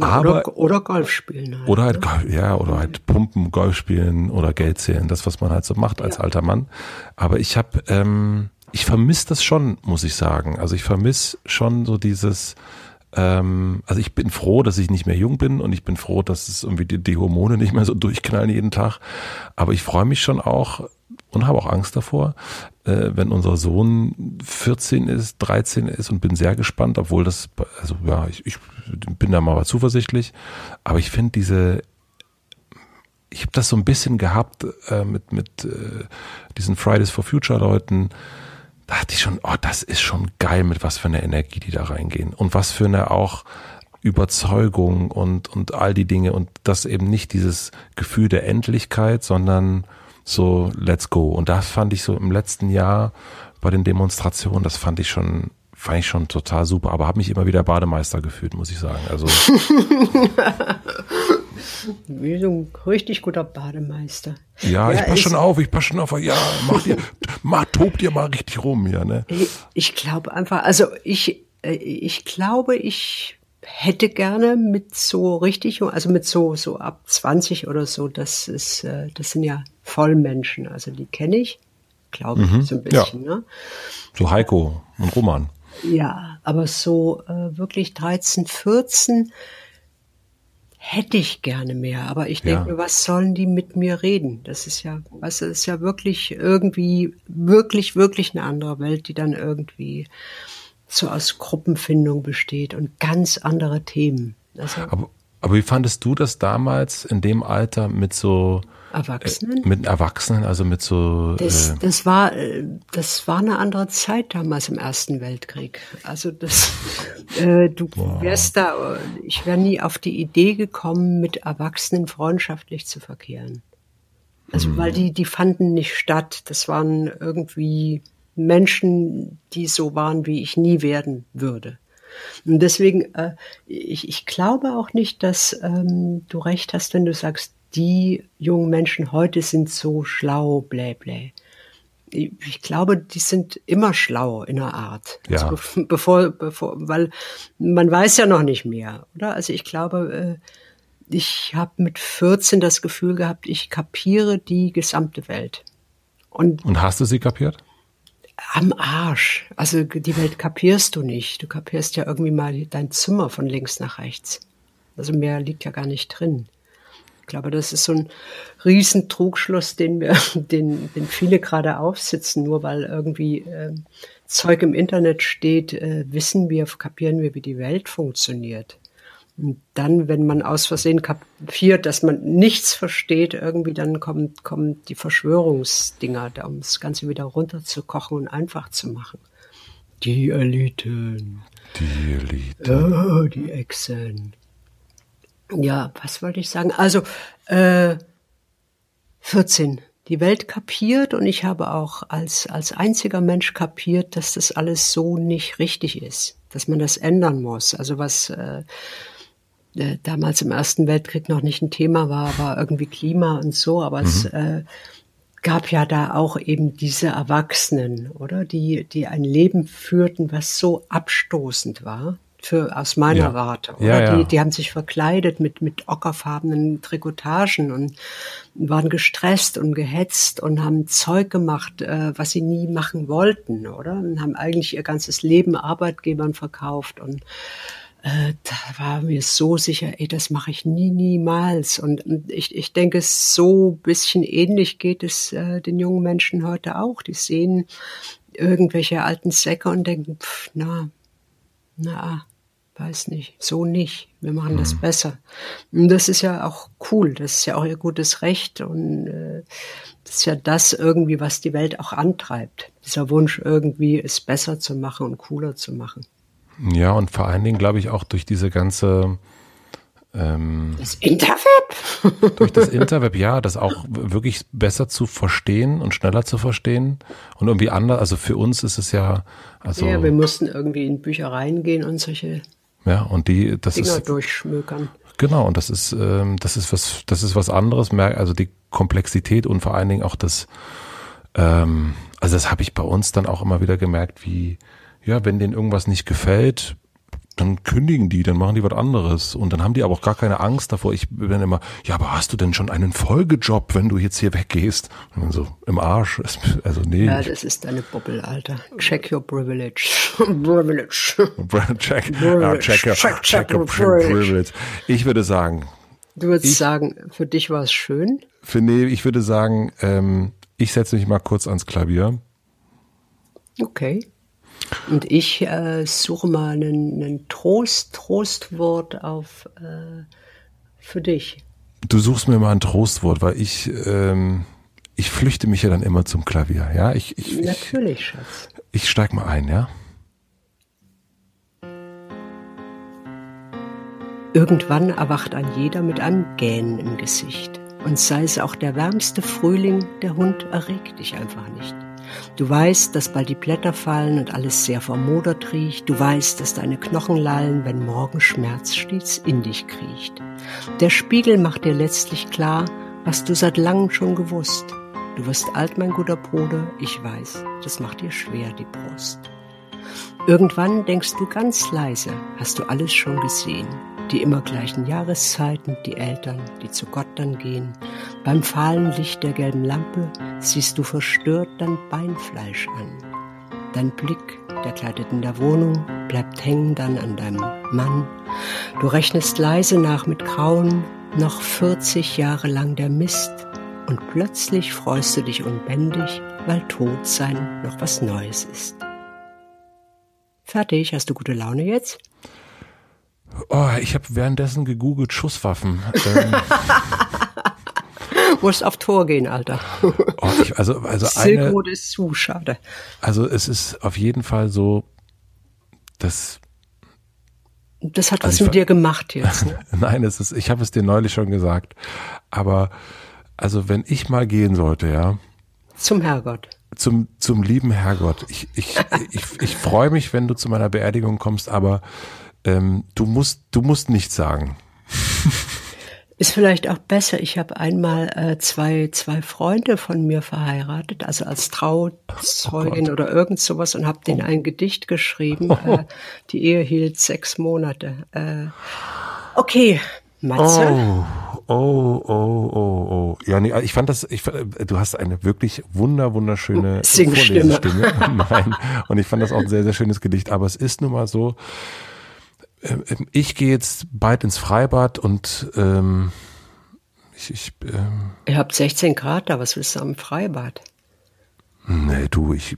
aber oder, oder Golf spielen. Halt. oder halt, Golf- ja, oder halt Pumpen, Golf spielen oder Geld zählen, das, was man halt so macht als Ja. alter Mann. Aber ich habe, ähm, ich vermisse das schon, muss ich sagen. Also ich vermisse schon so dieses, ähm, also ich bin froh, dass ich nicht mehr jung bin und ich bin froh, dass es irgendwie die, die Hormone nicht mehr so durchknallen jeden Tag. Aber ich freue mich schon auch und habe auch Angst davor, äh, wenn unser Sohn 14 ist, 13 ist und bin sehr gespannt, obwohl das, also ja, ich, ich bin da mal zuversichtlich, aber ich finde diese ich habe das so ein bisschen gehabt äh, mit mit äh, diesen Fridays for Future Leuten. Da dachte ich schon, oh, das ist schon geil, mit was für einer Energie die da reingehen. Und was für eine auch Überzeugung und und all die Dinge. Und das eben nicht dieses Gefühl der Endlichkeit, sondern so let's go. Und das fand ich so im letzten Jahr bei den Demonstrationen, das fand ich schon fand ich schon total super, aber habe mich immer wieder Bademeister gefühlt, muss ich sagen. Also Wie so ein richtig guter Bademeister. Ja, ich pass schon auf, ich pass schon auf. Ja, mach dir, mach, tob dir mal richtig rum, ja, ne? Ich, ich glaube einfach, also ich, äh, ich glaube, ich hätte gerne mit so richtig, also mit so, so ab 20 oder so, das ist, äh, das sind ja Vollmenschen, also die kenne ich, glaube ich, so ein ja. bisschen, ne? So Heiko und Roman. Ja, aber so äh, wirklich 13, 14 hätte ich gerne mehr. Aber ich Ja. denke, mir, was sollen die mit mir reden? Das ist ja, was das ist ja wirklich irgendwie, wirklich, wirklich eine andere Welt, die dann irgendwie so aus Gruppenfindung besteht und ganz andere Themen. Also Aber, aber wie fandest du das damals in dem Alter mit so Erwachsenen. mit Erwachsenen, also mit so Das, äh, das war, äh, das war eine andere Zeit damals im Ersten Weltkrieg. Also das, äh, du wärst da, äh, ich wäre nie auf die Idee gekommen, mit Erwachsenen freundschaftlich zu verkehren. Also weil die, die fanden nicht statt. Das waren irgendwie Menschen, die so waren, wie ich nie werden würde. Und deswegen, äh, ich, ich glaube auch nicht, dass ähm, du recht hast, wenn du sagst, die jungen Menschen heute sind so schlau, blä, blä. Ich glaube, die sind immer schlau in einer Art. Ja. Also be- bevor, bevor, weil man weiß ja noch nicht mehr, oder? Also ich glaube, äh, ich habe mit 14 das Gefühl gehabt, ich kapiere die gesamte Welt. Und und hast du sie kapiert? Am Arsch. Also die Welt kapierst du nicht. Du kapierst ja irgendwie mal dein Zimmer von links nach rechts. Also mehr liegt ja gar nicht drin. Ich glaube, das ist so ein riesen Trugschluss, den wir, den, den viele gerade aufsitzen, nur weil irgendwie ähm, Zeug im Internet steht, äh, wissen wir, kapieren wir, wie die Welt funktioniert. Und dann, wenn man aus Versehen kapiert, dass man nichts versteht, irgendwie dann kommen, kommen die Verschwörungsdinger, da, um das Ganze wieder runterzukochen und einfach zu machen. Die Eliten, Die Elite. oh, die Echsen. Ja, was wollte ich sagen? Also, äh, 14. Die Welt kapiert und ich habe auch als, als einziger Mensch kapiert, dass das alles so nicht richtig ist, dass man das ändern muss. Also was äh, äh, damals im Ersten Weltkrieg noch nicht ein Thema war, war irgendwie Klima und so, aber es äh, gab ja da auch eben diese Erwachsenen, oder? Die, die ein Leben führten, was so abstoßend war. Für, aus meiner Ja. Warte. Ja, Oder? ja. Die, die haben sich verkleidet mit, mit ockerfarbenen Trikotagen und waren gestresst und gehetzt und haben Zeug gemacht, äh, was sie nie machen wollten, oder? Und haben eigentlich ihr ganzes Leben Arbeitgebern verkauft und äh, da war mir so sicher, ey, das mache ich nie, niemals. Und, und ich, ich denke, so bisschen ähnlich geht es äh, den jungen Menschen heute auch. Die sehen irgendwelche alten Säcke und denken, pff, na, na, weiß nicht, so nicht. Wir machen das mhm. besser. Und das ist ja auch cool, das ist ja auch ihr gutes Recht und äh, das ist ja das irgendwie, was die Welt auch antreibt. Dieser Wunsch irgendwie, es besser zu machen und cooler zu machen. Ja, und vor allen Dingen glaube ich auch durch diese ganze ähm, das Interweb? durch das Interweb, ja, das auch wirklich besser zu verstehen und schneller zu verstehen und irgendwie anders. Also für uns ist es ja, also. Ja, wir mussten irgendwie in Büchereien gehen und solche ja, und die, das Dinger ist. durchschmökern. Genau, und das ist, ähm, das ist was, das ist was anderes, also die Komplexität und vor allen Dingen auch das, ähm, also das habe ich bei uns dann auch immer wieder gemerkt, wie, ja, wenn denen irgendwas nicht gefällt, dann kündigen die, dann machen die was anderes. Und dann haben die aber auch gar keine Angst davor. Ich bin immer, ja, aber hast du denn schon einen Folgejob, wenn du jetzt hier weggehst? Und so, im Arsch. Also nee. Ja, das ist deine Bubble, Alter. Check your privilege. privilege. check, ja, check, your, check, check your privilege. Ich würde sagen. Du würdest ich, sagen, für dich war es schön? Für, nee, ich würde sagen, ähm, ich setze mich mal kurz ans Klavier. Okay. Und ich äh, suche mal einen, einen Trost, Trostwort auf äh, für dich. Du suchst mir mal ein Trostwort, weil ich ähm, ich flüchte mich ja dann immer zum Klavier, ja? Ich, ich, Natürlich, ich, Schatz. Ich steig mal ein, ja? Irgendwann erwacht ein jeder mit einem Gähnen im Gesicht. Und sei es auch der wärmste Frühling, der Hund erregt dich einfach nicht. Du weißt, dass bald die Blätter fallen und alles sehr vermodert riecht. Du weißt, dass deine Knochen lallen, wenn morgen Schmerz stets in dich kriecht. Der Spiegel macht dir letztlich klar, was du seit langem schon gewusst. Du wirst alt, mein guter Bruder, ich weiß, das macht dir schwer die Brust. Irgendwann denkst du ganz leise, hast du alles schon gesehen die immer gleichen Jahreszeiten, die Eltern, die zu Gott dann gehen. Beim fahlen Licht der gelben Lampe siehst du verstört dein Beinfleisch an. Dein Blick, der gleitet in der Wohnung, bleibt hängen dann an deinem Mann. Du rechnest leise nach mit Grauen, noch 40 Jahre lang der Mist. Und plötzlich freust du dich unbändig, weil Todsein noch was Neues ist. Fertig, hast du gute Laune jetzt? Oh, ich habe währenddessen gegoogelt Schusswaffen. Ähm, Musst auf Tor gehen, Alter. Oh, ich, also, also Silk Road ist zu, schade. Also es ist auf jeden Fall so, dass das hat also was mit dir gemacht jetzt. Ne? Nein, es ist, ich habe es dir neulich schon gesagt. Aber also wenn ich mal gehen sollte, ja. Zum Herrgott. Zum, zum lieben Herrgott. Ich, ich, ich, ich freue mich, wenn du zu meiner Beerdigung kommst, aber ähm, du musst, du musst nichts sagen. Ist vielleicht auch besser. Ich habe einmal äh, zwei, zwei Freunde von mir verheiratet, also als Trauzeugin oh oder irgend sowas und habe denen oh. ein Gedicht geschrieben. Äh, die Ehe hielt sechs Monate. Äh, okay, Matze. Oh, oh, oh, oh, oh. Ja, nee, ich fand das, ich, du hast eine wirklich wunder, wunderschöne Singstimme. Nein, und ich fand das auch ein sehr, sehr schönes Gedicht. Aber es ist nun mal so, ich gehe jetzt bald ins Freibad und ähm, ich, ich ähm, Ihr habt 16 Grad da, was willst du am Freibad? Nee, du, ich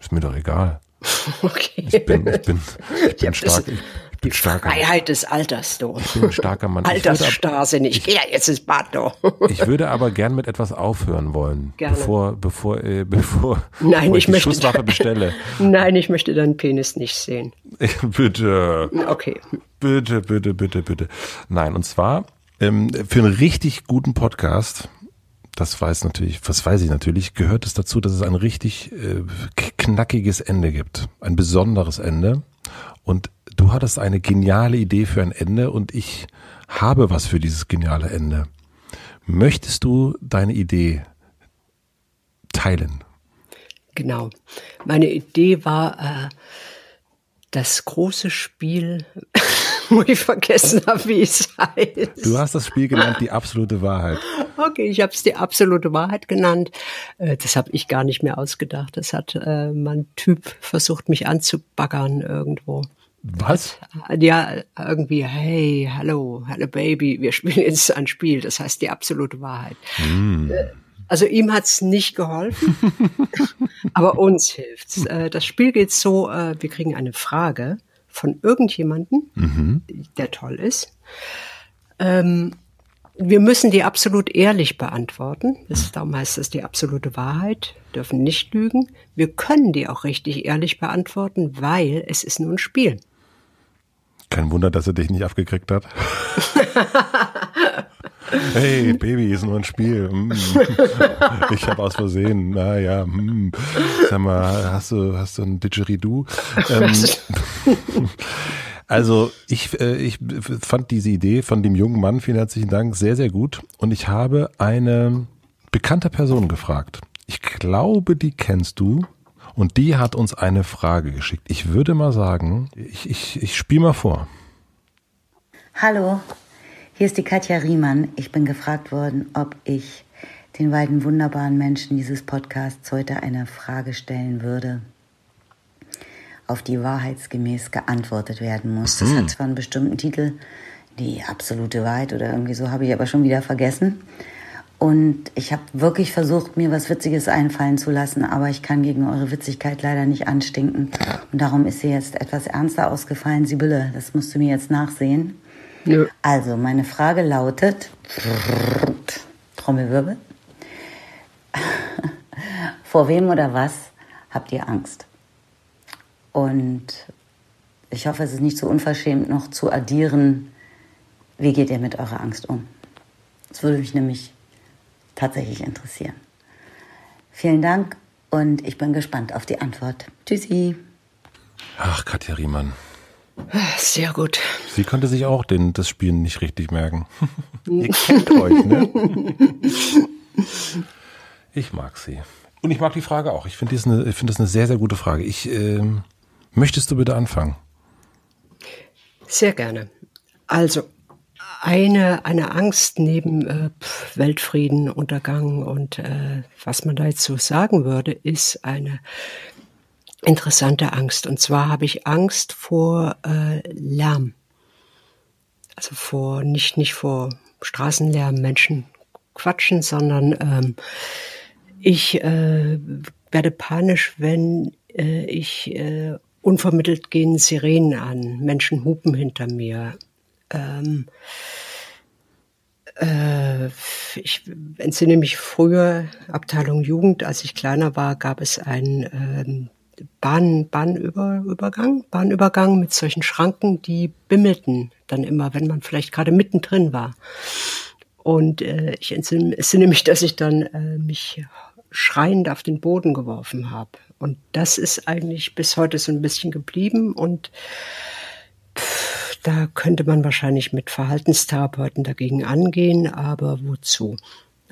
ist mir doch egal. Okay. Ich bin, ich bin, ich bin stark. Ich, die Freiheit des Alters, du. Ich bin ein starker Mann. Altersstarrsinn. Ich, ich ja jetzt Bad, du. Ich würde aber gern mit etwas aufhören wollen. Gerne. Bevor, bevor, äh, bevor, Nein, bevor ich, ich die möchte Schusswaffe bestelle. Nein, ich möchte deinen Penis nicht sehen. bitte. Okay. Bitte, bitte, bitte, bitte. Nein, und zwar ähm, für einen richtig guten Podcast das weiß natürlich, was weiß ich natürlich, gehört es dazu, dass es ein richtig äh, knackiges Ende gibt. Ein besonderes Ende. Und du hattest eine geniale Idee für ein Ende und ich habe was für dieses geniale Ende. Möchtest du deine Idee teilen? Genau. Meine Idee war äh, das große Spiel, wo ich vergessen habe, wie es heißt. Du hast das Spiel genannt, die absolute Wahrheit. Okay, ich habe es die absolute Wahrheit genannt. Äh, das habe ich gar nicht mehr ausgedacht. Das hat äh, mein Typ versucht, mich anzubaggern irgendwo. Was? Ja, irgendwie, hey, hallo, hallo Baby, wir spielen jetzt ein Spiel. Das heißt die absolute Wahrheit. Mm. Also ihm hat's nicht geholfen, aber uns hilft's. Äh, das Spiel geht so, äh, wir kriegen eine Frage von irgendjemanden, mhm. der toll ist. Ähm, wir müssen die absolut ehrlich beantworten. Das, darum heißt es die absolute Wahrheit, dürfen nicht lügen. Wir können die auch richtig ehrlich beantworten, weil es ist nur ein Spiel. Kein Wunder, dass er dich nicht abgekriegt hat. hey, Baby, ist nur ein Spiel. Hm. Ich habe aus Versehen, naja, hm. sag mal, hast du, hast du ein Didgeridoo? Ähm, also ich, äh, ich fand diese Idee von dem jungen Mann, vielen herzlichen Dank, sehr, sehr gut. Und ich habe eine bekannte Person gefragt. Ich glaube, die kennst du. Und die hat uns eine Frage geschickt. Ich würde mal sagen, ich, ich, ich spiele mal vor. Hallo, hier ist die Katja Riemann. Ich bin gefragt worden, ob ich den beiden wunderbaren Menschen dieses Podcasts heute eine Frage stellen würde, auf die wahrheitsgemäß geantwortet werden muss. Das mhm. hat zwar einen bestimmten Titel, die absolute Wahrheit oder irgendwie so, habe ich aber schon wieder vergessen. Und ich habe wirklich versucht, mir was Witziges einfallen zu lassen, aber ich kann gegen eure Witzigkeit leider nicht anstinken. Und darum ist sie jetzt etwas ernster ausgefallen. Sibylle, das musst du mir jetzt nachsehen. Ja. Also, meine Frage lautet, Trommelwirbel, vor wem oder was habt ihr Angst? Und ich hoffe, es ist nicht so unverschämt, noch zu addieren, wie geht ihr mit eurer Angst um? Das würde mich nämlich tatsächlich interessieren. Vielen Dank und ich bin gespannt auf die Antwort. Tschüssi. Ach, Katja Riemann. Sehr gut. Sie konnte sich auch den, das Spiel nicht richtig merken. Ihr kennt euch, ne? Ich mag sie. Und ich mag die Frage auch. Ich finde das, eine, find das eine sehr, sehr gute Frage. Ich, äh, möchtest du bitte anfangen? Sehr gerne. Also, eine, eine Angst neben äh, Weltfrieden, Untergang und äh, was man da jetzt so sagen würde, ist eine interessante Angst. Und zwar habe ich Angst vor äh, Lärm. Also vor, nicht, nicht vor Straßenlärm, Menschen quatschen, sondern ähm, ich äh, werde panisch, wenn äh, ich äh, unvermittelt gehen Sirenen an, Menschen hupen hinter mir, ähm, äh, ich entsinne mich früher, Abteilung Jugend, als ich kleiner war, gab es einen ähm, Bahn, Bahnübergang, Bahnübergang mit solchen Schranken, die bimmelten dann immer, wenn man vielleicht gerade mittendrin war. Und äh, ich entsinne, entsinne mich, dass ich dann äh, mich schreiend auf den Boden geworfen habe. Und das ist eigentlich bis heute so ein bisschen geblieben und da könnte man wahrscheinlich mit Verhaltenstherapeuten dagegen angehen, aber wozu?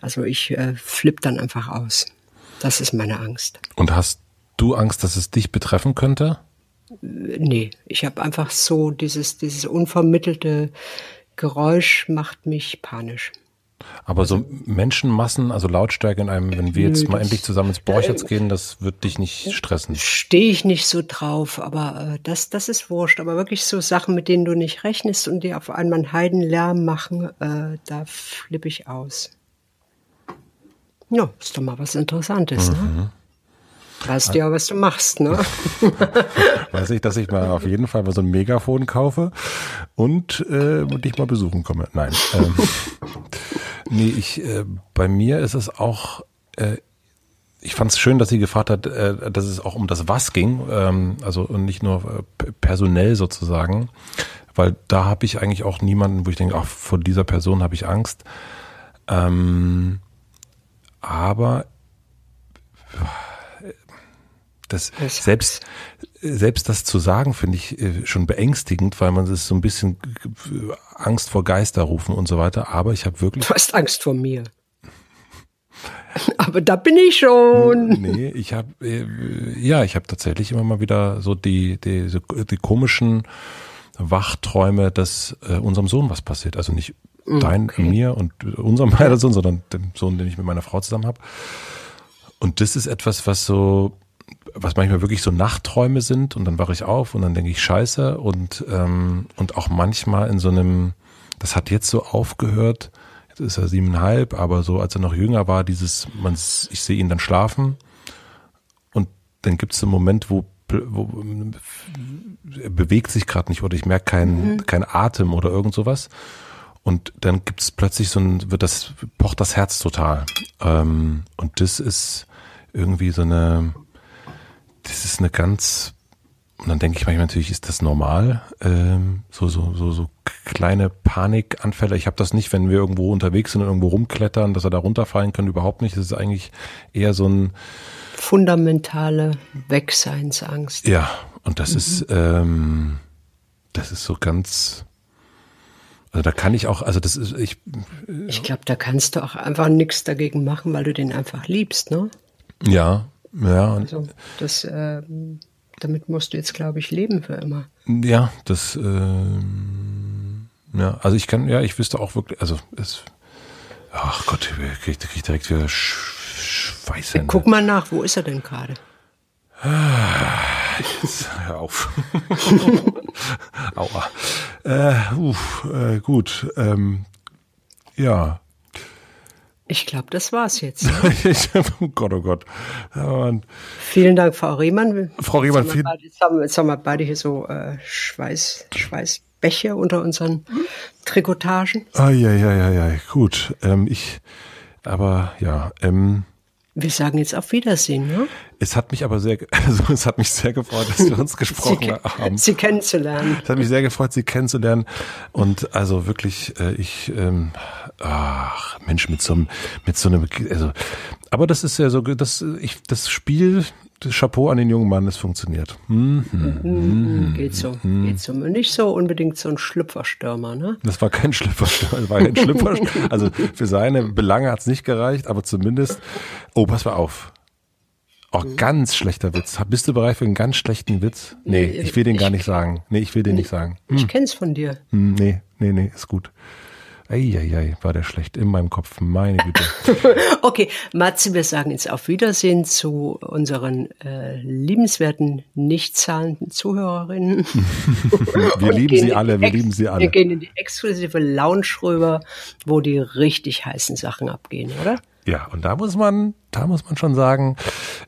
Also ich äh, flippe dann einfach aus. Das ist meine Angst. Und hast du Angst, dass es dich betreffen könnte? Nee, ich habe einfach so dieses, dieses unvermittelte Geräusch macht mich panisch. Aber so Menschenmassen, also Lautstärke in einem, wenn wir jetzt mal endlich zusammen ins Borchertz gehen, das wird dich nicht stressen. Stehe ich nicht so drauf, aber äh, das, das ist wurscht. Aber wirklich so Sachen, mit denen du nicht rechnest und die auf einmal einen Heidenlärm machen, äh, da flippe ich aus. Ja, ist doch mal was Interessantes, ne? mhm. ne? Weißt ja, was du machst, ne? Weiß ich, dass ich mal auf jeden Fall mal so ein Megafon kaufe und äh, dich mal besuchen komme. Nein. Ähm, nee, ich, äh, bei mir ist es auch, äh, ich fand es schön, dass sie gefragt hat, äh, dass es auch um das Was ging, ähm, also und nicht nur äh, personell sozusagen, weil da habe ich eigentlich auch niemanden, wo ich denke, ach, vor dieser Person habe ich Angst. Ähm, aber das selbst, selbst das zu sagen, finde ich äh, schon beängstigend, weil man ist so ein bisschen Angst vor Geister rufen und so weiter. Aber ich habe wirklich. Du hast Angst vor mir. Aber da bin ich schon. Nee, ich habe äh, ja, ich habe tatsächlich immer mal wieder so die die, die komischen Wachträume, dass äh, unserem Sohn was passiert. Also nicht mm, dein, okay. mir und unserem beider Sohn, sondern dem Sohn, den ich mit meiner Frau zusammen habe. Und das ist etwas, was so was manchmal wirklich so Nachtträume sind und dann wache ich auf und dann denke ich Scheiße und ähm, und auch manchmal in so einem, das hat jetzt so aufgehört. Jetzt ist er siebeneinhalb, aber so als er noch jünger war, dieses, man, ich sehe ihn dann schlafen und dann gibt es einen Moment, wo wo, er bewegt sich gerade nicht oder ich merke keinen mhm. kein Atem oder irgend sowas. Und dann gibt es plötzlich so ein, wird das, pocht das Herz total. Ähm, und das ist irgendwie so eine, das ist eine ganz, und dann denke ich manchmal natürlich, ist das normal? Ähm, so, so, so, so kleine Panikanfälle. Ich habe das nicht, wenn wir irgendwo unterwegs sind und irgendwo rumklettern, dass er da runterfallen kann, überhaupt nicht. Das ist eigentlich eher so ein fundamentale Wegseinsangst. Ja, und das mhm. ist, ähm, das ist so ganz, also da kann ich auch, also das ist, ich. Ich glaube, da kannst du auch einfach nichts dagegen machen, weil du den einfach liebst, ne? Ja, ja. Also das, äh, damit musst du jetzt, glaube ich, leben für immer. Ja, das, äh, ja, also ich kann, ja, ich wüsste auch wirklich, also es, ach Gott, ich krieg, krieg direkt wieder Schweißhände. Guck mal nach, wo ist er denn gerade? Jetzt, hör auf. Aua. Äh, uff, äh, gut. Ähm, ja. Ich glaube, das war's jetzt. oh Gott, oh Gott. Ja, vielen Dank, Frau Riemann. Frau Riemann, vielen Dank. Jetzt, jetzt, haben wir beide hier so äh, Schweiß, Schweißbäche unter unseren Trikotagen. Ah, ja, ja, ja, ja, gut. Ähm, ich, aber ja, ähm, wir sagen jetzt auf Wiedersehen, ne? Es hat mich aber sehr, also es hat mich sehr gefreut, dass wir uns gesprochen Sie, haben. Sie kennenzulernen. Es hat mich sehr gefreut, Sie kennenzulernen. Und also wirklich, äh, ich, ähm, ach Mensch, mit so einem, mit so einem, also, aber das ist ja so, das, ich, das Spiel, Chapeau an den jungen Mann, es funktioniert. Mhm. Mhm. Geht so, mhm. geht so. Nicht so unbedingt so ein Schlüpferstürmer, ne? Das war kein Schlüpferstürmer, das war kein Schlüpferstürmer. Also für seine Belange hat es nicht gereicht, aber zumindest, oh, pass mal auf. Oh, ganz schlechter Witz. Bist du bereit für einen ganz schlechten Witz? Nee, ich will den gar nicht sagen. Nee, ich will den nicht sagen. Ich kenn's von dir. Nee, nee, nee, ist gut. Eieiei, war der schlecht in meinem Kopf, meine Güte. okay, Matze, wir sagen jetzt auf Wiedersehen zu unseren äh, liebenswerten, nicht zahlenden Zuhörerinnen. wir lieben sie alle, wir lieben sie alle. Wir gehen in die exklusive Lounge rüber, wo die richtig heißen Sachen abgehen, oder? Ja, und da muss man, da muss man schon sagen,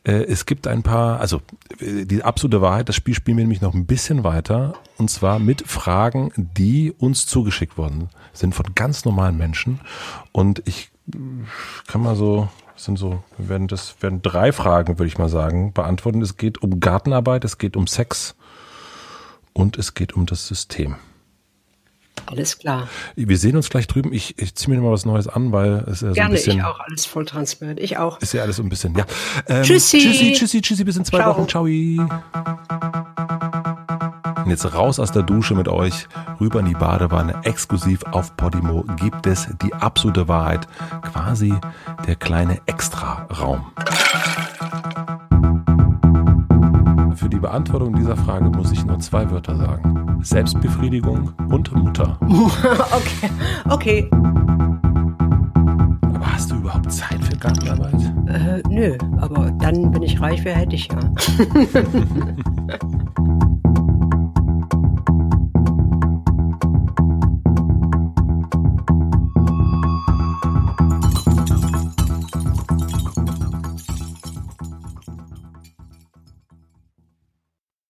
äh, es gibt ein paar, also äh, die absolute Wahrheit, das Spiel spielen wir nämlich noch ein bisschen weiter und zwar mit Fragen, die uns zugeschickt worden sind von ganz normalen Menschen und ich kann mal so, sind so, wir werden das werden drei Fragen, würde ich mal sagen, beantworten. Es geht um Gartenarbeit, es geht um Sex und es geht um das System. Alles klar. Wir sehen uns gleich drüben. Ich, ich ziehe mir mal was Neues an, weil es ist ja so Gerne, ein bisschen. ich auch. Alles voll transparent. Ich auch. Ist ja alles so ein bisschen, ja. Ähm, tschüssi. Tschüssi, tschüssi, tschüssi. Bis in zwei Ciao. Wochen. Ciao. Und jetzt raus aus der Dusche mit euch, rüber in die Badewanne. Exklusiv auf Podimo gibt es die absolute Wahrheit. Quasi der kleine Extra-Raum. Für die Beantwortung dieser Frage muss ich nur zwei Wörter sagen. Selbstbefriedigung und Mutter. okay, okay. Aber hast du überhaupt Zeit für Gartenarbeit? Äh, nö, aber dann, wenn ich reich wäre, hätte ich ja.